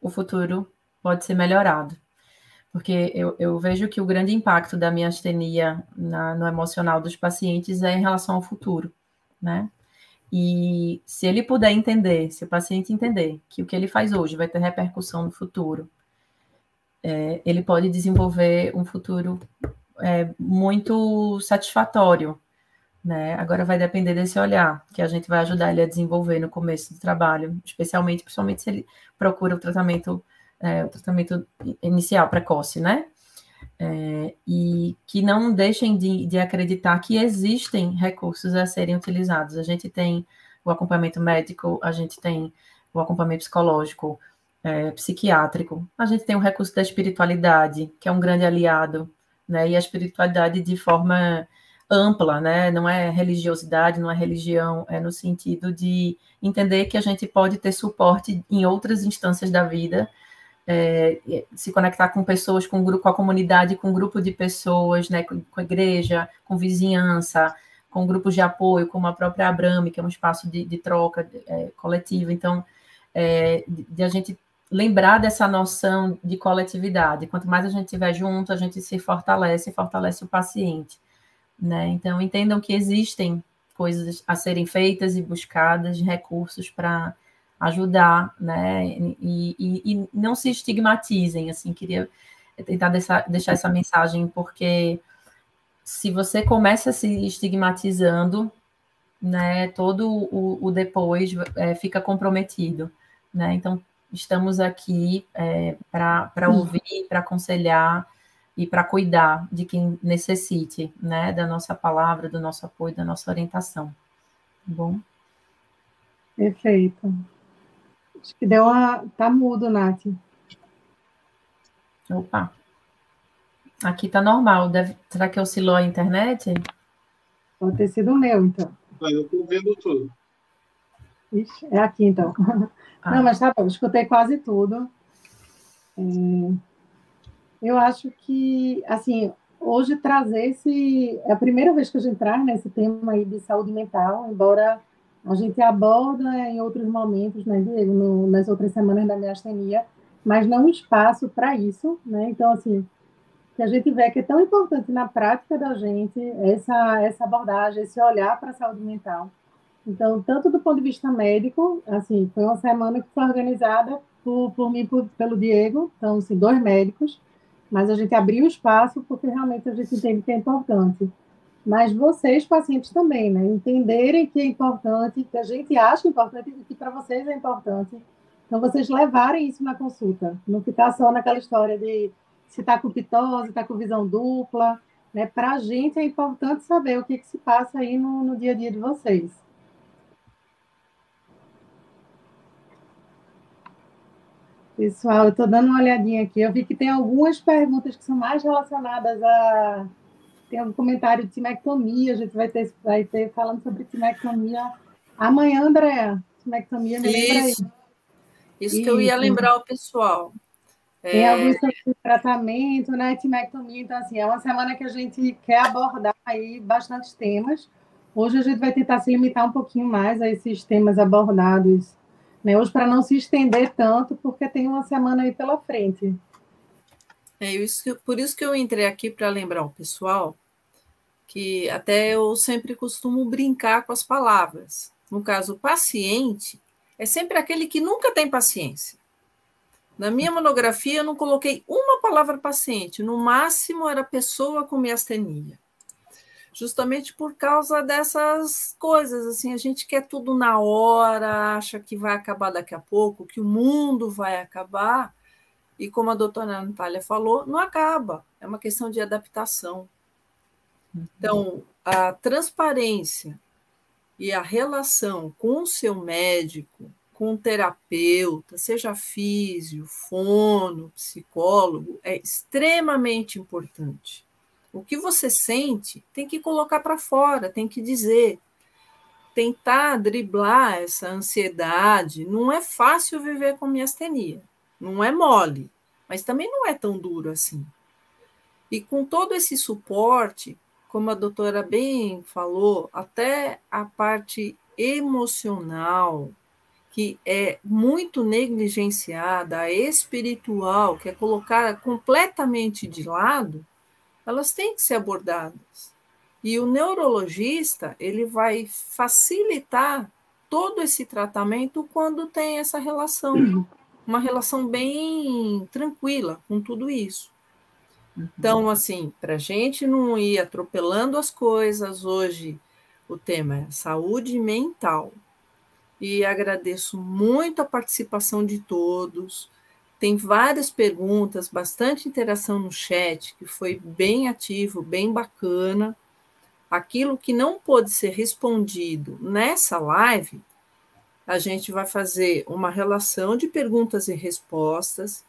o futuro pode ser melhorado porque eu, eu, vejo que o grande impacto da minha astenia na, no emocional dos pacientes é em relação ao futuro, né? E se ele puder entender, se o paciente entender que o que ele faz hoje vai ter repercussão no futuro, é, ele pode desenvolver um futuro é, muito satisfatório, né? Agora vai depender desse olhar que a gente vai ajudar ele a desenvolver no começo do trabalho, especialmente, principalmente se ele procura o tratamento é, o tratamento inicial precoce, né? É, e que não deixem de, de, acreditar que existem recursos a serem utilizados. A gente tem o acompanhamento médico, a gente tem o acompanhamento psicológico, é, psiquiátrico, a gente tem o recurso da espiritualidade, que é um grande aliado, né? E a espiritualidade de forma ampla, né? Não é religiosidade, não é religião, é no sentido de entender que a gente pode ter suporte em outras instâncias da vida é, se conectar com pessoas, com grupo, com a comunidade, com um grupo de pessoas, né, com, com a igreja, com vizinhança, com grupos de apoio, como a própria Abrame, que é um espaço de, de troca é, coletiva. Então, é, de, de, a gente lembrar dessa noção de coletividade. Quanto mais a gente estiver junto, a gente se fortalece, fortalece o paciente. Né? Então, entendam que existem coisas a serem feitas e buscadas, recursos para ajudar, né? E, e, e, não se estigmatizem, assim, queria tentar deixar, deixar essa mensagem, porque se você começa se estigmatizando, né, todo o, o depois é, fica comprometido, né? Então, estamos aqui é, para ouvir, para aconselhar e para cuidar de quem necessite, né, da nossa palavra, do nosso apoio, da nossa orientação. Tá bom? Perfeito. Acho que deu uma. Tá mudo, Nath. Opa. Aqui tá normal. Deve... Será que oscilou a internet? Pode ter sido o meu, então. Ah, eu tô vendo tudo. Ixi, é aqui, então. Ah. Não, mas tá bom, escutei quase tudo. É, eu acho que, assim, hoje trazer esse. É a primeira vez que a gente traz nesse né, tema aí de saúde mental, embora a gente aborda em outros momentos, né, Diego, no, nas outras semanas da miastenia, mas não espaço para isso, né? Então, assim, que a gente vê que é tão importante na prática da gente essa, essa abordagem, esse olhar para a saúde mental. Então, tanto do ponto de vista médico, assim, foi uma semana que foi organizada por, por mim, por, pelo Diego, então, assim, dois médicos, mas a gente abriu espaço porque realmente a gente entende que é importante. Mas vocês, pacientes, também, né? Entenderem que é importante, que a gente acha importante e que para vocês é importante. Então, vocês levarem isso na consulta, não ficar só naquela história de se está com pitose, está com visão dupla. Né? Para a gente é importante saber o que, que se passa aí no, no dia a dia de vocês. Pessoal, eu estou dando uma olhadinha aqui. Eu vi que tem algumas perguntas que são mais relacionadas a. Tem um comentário de timectomia, a gente vai ter, vai ter falando sobre timectomia amanhã, Andréa. Timectomia, me lembra aí. Isso, Isso que eu ia lembrar o pessoal. Tem é... alguns tratamento, né? Timectomia. Então, assim, é uma semana que a gente quer abordar aí bastantes temas. Hoje a gente vai tentar se limitar um pouquinho mais a esses temas abordados né? Hoje, para não se estender tanto, porque tem uma semana aí pela frente. É isso, por isso que eu entrei aqui para lembrar o pessoal que até eu sempre costumo brincar com as palavras. No caso, paciente é sempre aquele que nunca tem paciência. Na minha monografia, eu não coloquei uma palavra paciente, no máximo era pessoa com miastenia justamente por causa dessas coisas. Assim, a gente quer tudo na hora, acha que vai acabar daqui a pouco, que o mundo vai acabar. E como a doutora Natália falou, não acaba, é uma questão de adaptação. Então, a transparência e a relação com o seu médico, com o terapeuta, seja físio, fono, psicólogo, é extremamente importante. O que você sente tem que colocar para fora, tem que dizer. Tentar driblar essa ansiedade. Não é fácil viver com miastenia. Não é mole, mas também não é tão duro assim. E com todo esse suporte, como a doutora bem falou, até a parte emocional, que é muito negligenciada, a espiritual, que é colocada completamente de lado, elas têm que ser abordadas. E o neurologista, ele vai facilitar todo esse tratamento quando tem essa relação, uma relação bem tranquila com tudo isso. Então, assim, para a gente não ir atropelando as coisas, hoje o tema é saúde mental. E agradeço muito a participação de todos. Tem várias perguntas, bastante interação no chat, que foi bem ativo, bem bacana. Aquilo que não pôde ser respondido nessa live, a gente vai fazer uma relação de perguntas e respostas.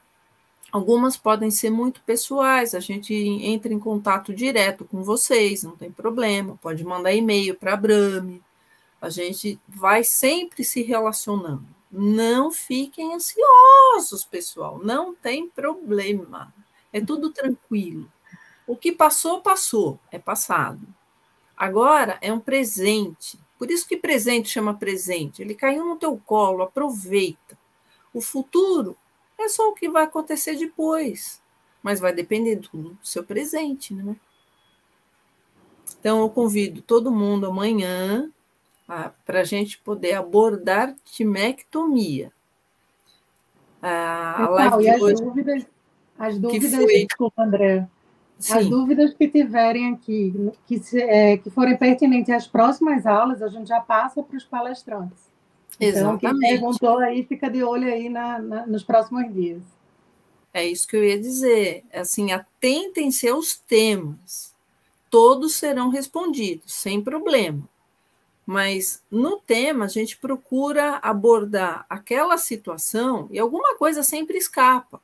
Algumas podem ser muito pessoais, a gente entra em contato direto com vocês, não tem problema, pode mandar e-mail para a Brame. A gente vai sempre se relacionando. Não fiquem ansiosos, pessoal, não tem problema. É tudo tranquilo. O que passou, passou, é passado. Agora é um presente. Por isso que presente chama presente. Ele caiu no teu colo, aproveita. O futuro é só o que vai acontecer depois, mas vai depender do seu presente, né? Então eu convido todo mundo amanhã para a gente poder abordar timectomia. A live e as hoje, dúvidas, as dúvidas, foi... desculpa, André, Sim. as dúvidas que tiverem aqui, que, é, que forem pertinentes às próximas aulas, a gente já passa para os palestrantes. Exatamente. Então, quem perguntou aí, fica de olho aí na, na, nos próximos dias. É isso que eu ia dizer. Assim, atentem-se aos temas. Todos serão respondidos, sem problema mas no tema a gente procura abordar aquela situação e alguma coisa sempre escapa.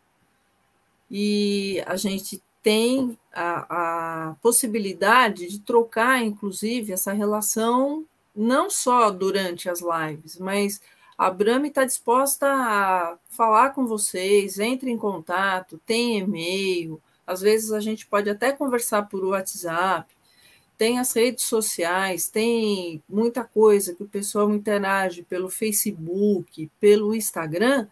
E a gente tem a, a possibilidade de trocar, inclusive, essa relação não só durante as lives, mas A Brami está disposta a falar com vocês, entre em contato, tem e-mail, às vezes a gente pode até conversar por WhatsApp, tem as redes sociais, tem muita coisa que o pessoal interage pelo Facebook, pelo Instagram,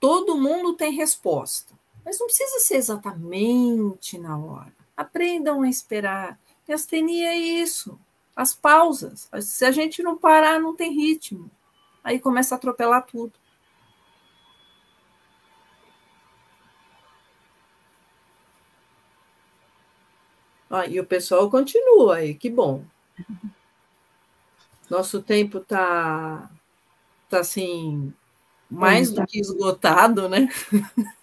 todo mundo tem resposta. Mas não precisa ser exatamente na hora. Aprendam a esperar. E astenia é isso. As pausas. Se a gente não parar, não tem ritmo aí começa a atropelar tudo. Ah, e o pessoal continua aí, que bom. <laughs> Nosso tempo está tá assim mais do que esgotado, né? <laughs>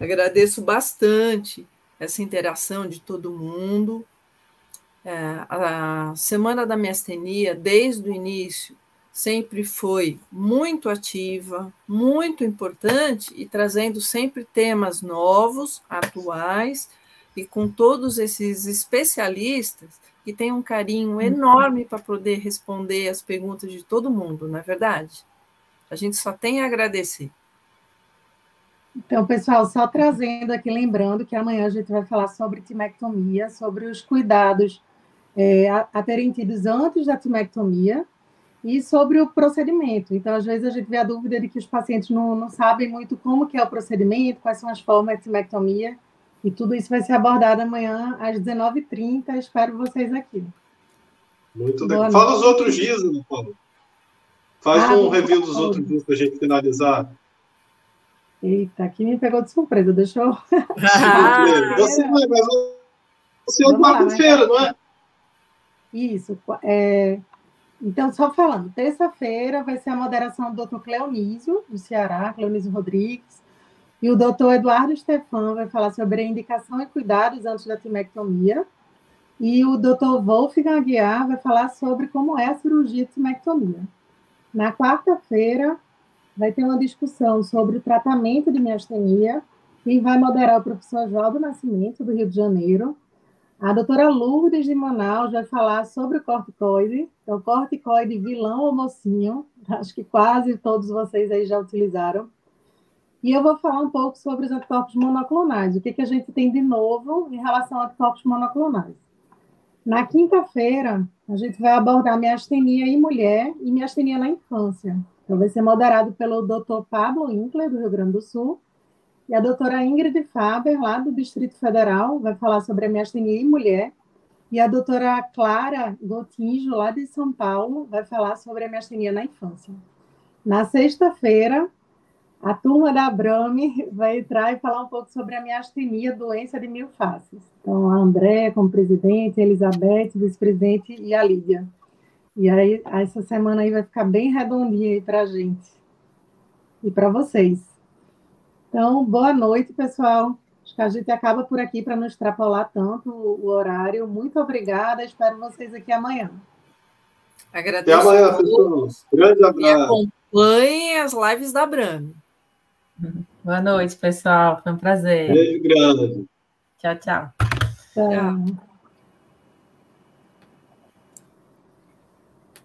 Agradeço bastante essa interação de todo mundo. É, a Semana da Miastenia, desde o início, sempre foi muito ativa, muito importante e trazendo sempre temas novos, atuais, e com todos esses especialistas que têm um carinho uhum. enorme para poder responder as perguntas de todo mundo, não é verdade? A gente só tem a agradecer. Então, pessoal, só trazendo aqui, lembrando que amanhã a gente vai falar sobre timectomia, sobre os cuidados é, a, a terem tidos antes da timectomia e sobre o procedimento. Então, às vezes, a gente vê a dúvida de que os pacientes não, não sabem muito como que é o procedimento, quais são as formas de timectomia, e tudo isso vai ser abordado amanhã às 19h30. Espero vocês aqui. Muito legal. Fala os outros dias, Ana Paulo. Faz ah, um review dos outros dias para a gente finalizar. Eita, aqui me pegou de surpresa, deixa eu. Ah, <laughs> você <laughs> mas você é quarta-feira, não é? Isso. É... Então, só falando, terça-feira vai ser a moderação do doutor Cleonísio, do Ceará, Cleonísio Rodrigues, e o doutor Eduardo Stefan vai falar sobre a indicação e cuidados antes da timectomia, e o doutor Wolfgang Aguiar vai falar sobre como é a cirurgia de timectomia. Na quarta-feira, vai ter uma discussão sobre o tratamento de miastenia, e vai moderar o professor João do Nascimento, do Rio de Janeiro, a doutora Lourdes de Manaus vai falar sobre o corticoide, é o corticoide vilão ou mocinho, acho que quase todos vocês aí já utilizaram. E eu vou falar um pouco sobre os anticorpos monoclonais, o que, que a gente tem de novo em relação a anticorpos monoclonais. Na quinta-feira, a gente vai abordar miastenia em mulher e miastenia na infância. Então, vai ser moderado pelo Dr. Pablo Inkler, do Rio Grande do Sul, e a doutora Ingrid Faber, lá do Distrito Federal, vai falar sobre a miastenia em mulher. E a doutora Clara Gotinjo, lá de São Paulo, vai falar sobre a miastenia na infância. Na sexta-feira, a turma da Brame vai entrar e falar um pouco sobre a miastenia, doença de mil faces. Então, a André como presidente, a Elizabeth, vice-presidente, e a Lídia. E aí, essa semana aí vai ficar bem redondinha aí para a gente. E para vocês. Então, boa noite, pessoal. Acho que a gente acaba por aqui para não extrapolar tanto o horário. Muito obrigada. Espero vocês aqui amanhã. Agradeço. Até amanhã, pessoal. Grande abraço. E acompanhem as lives da Brami. Boa noite, pessoal. Foi um prazer. Beijo grande. Tchau, tchau. Tchau.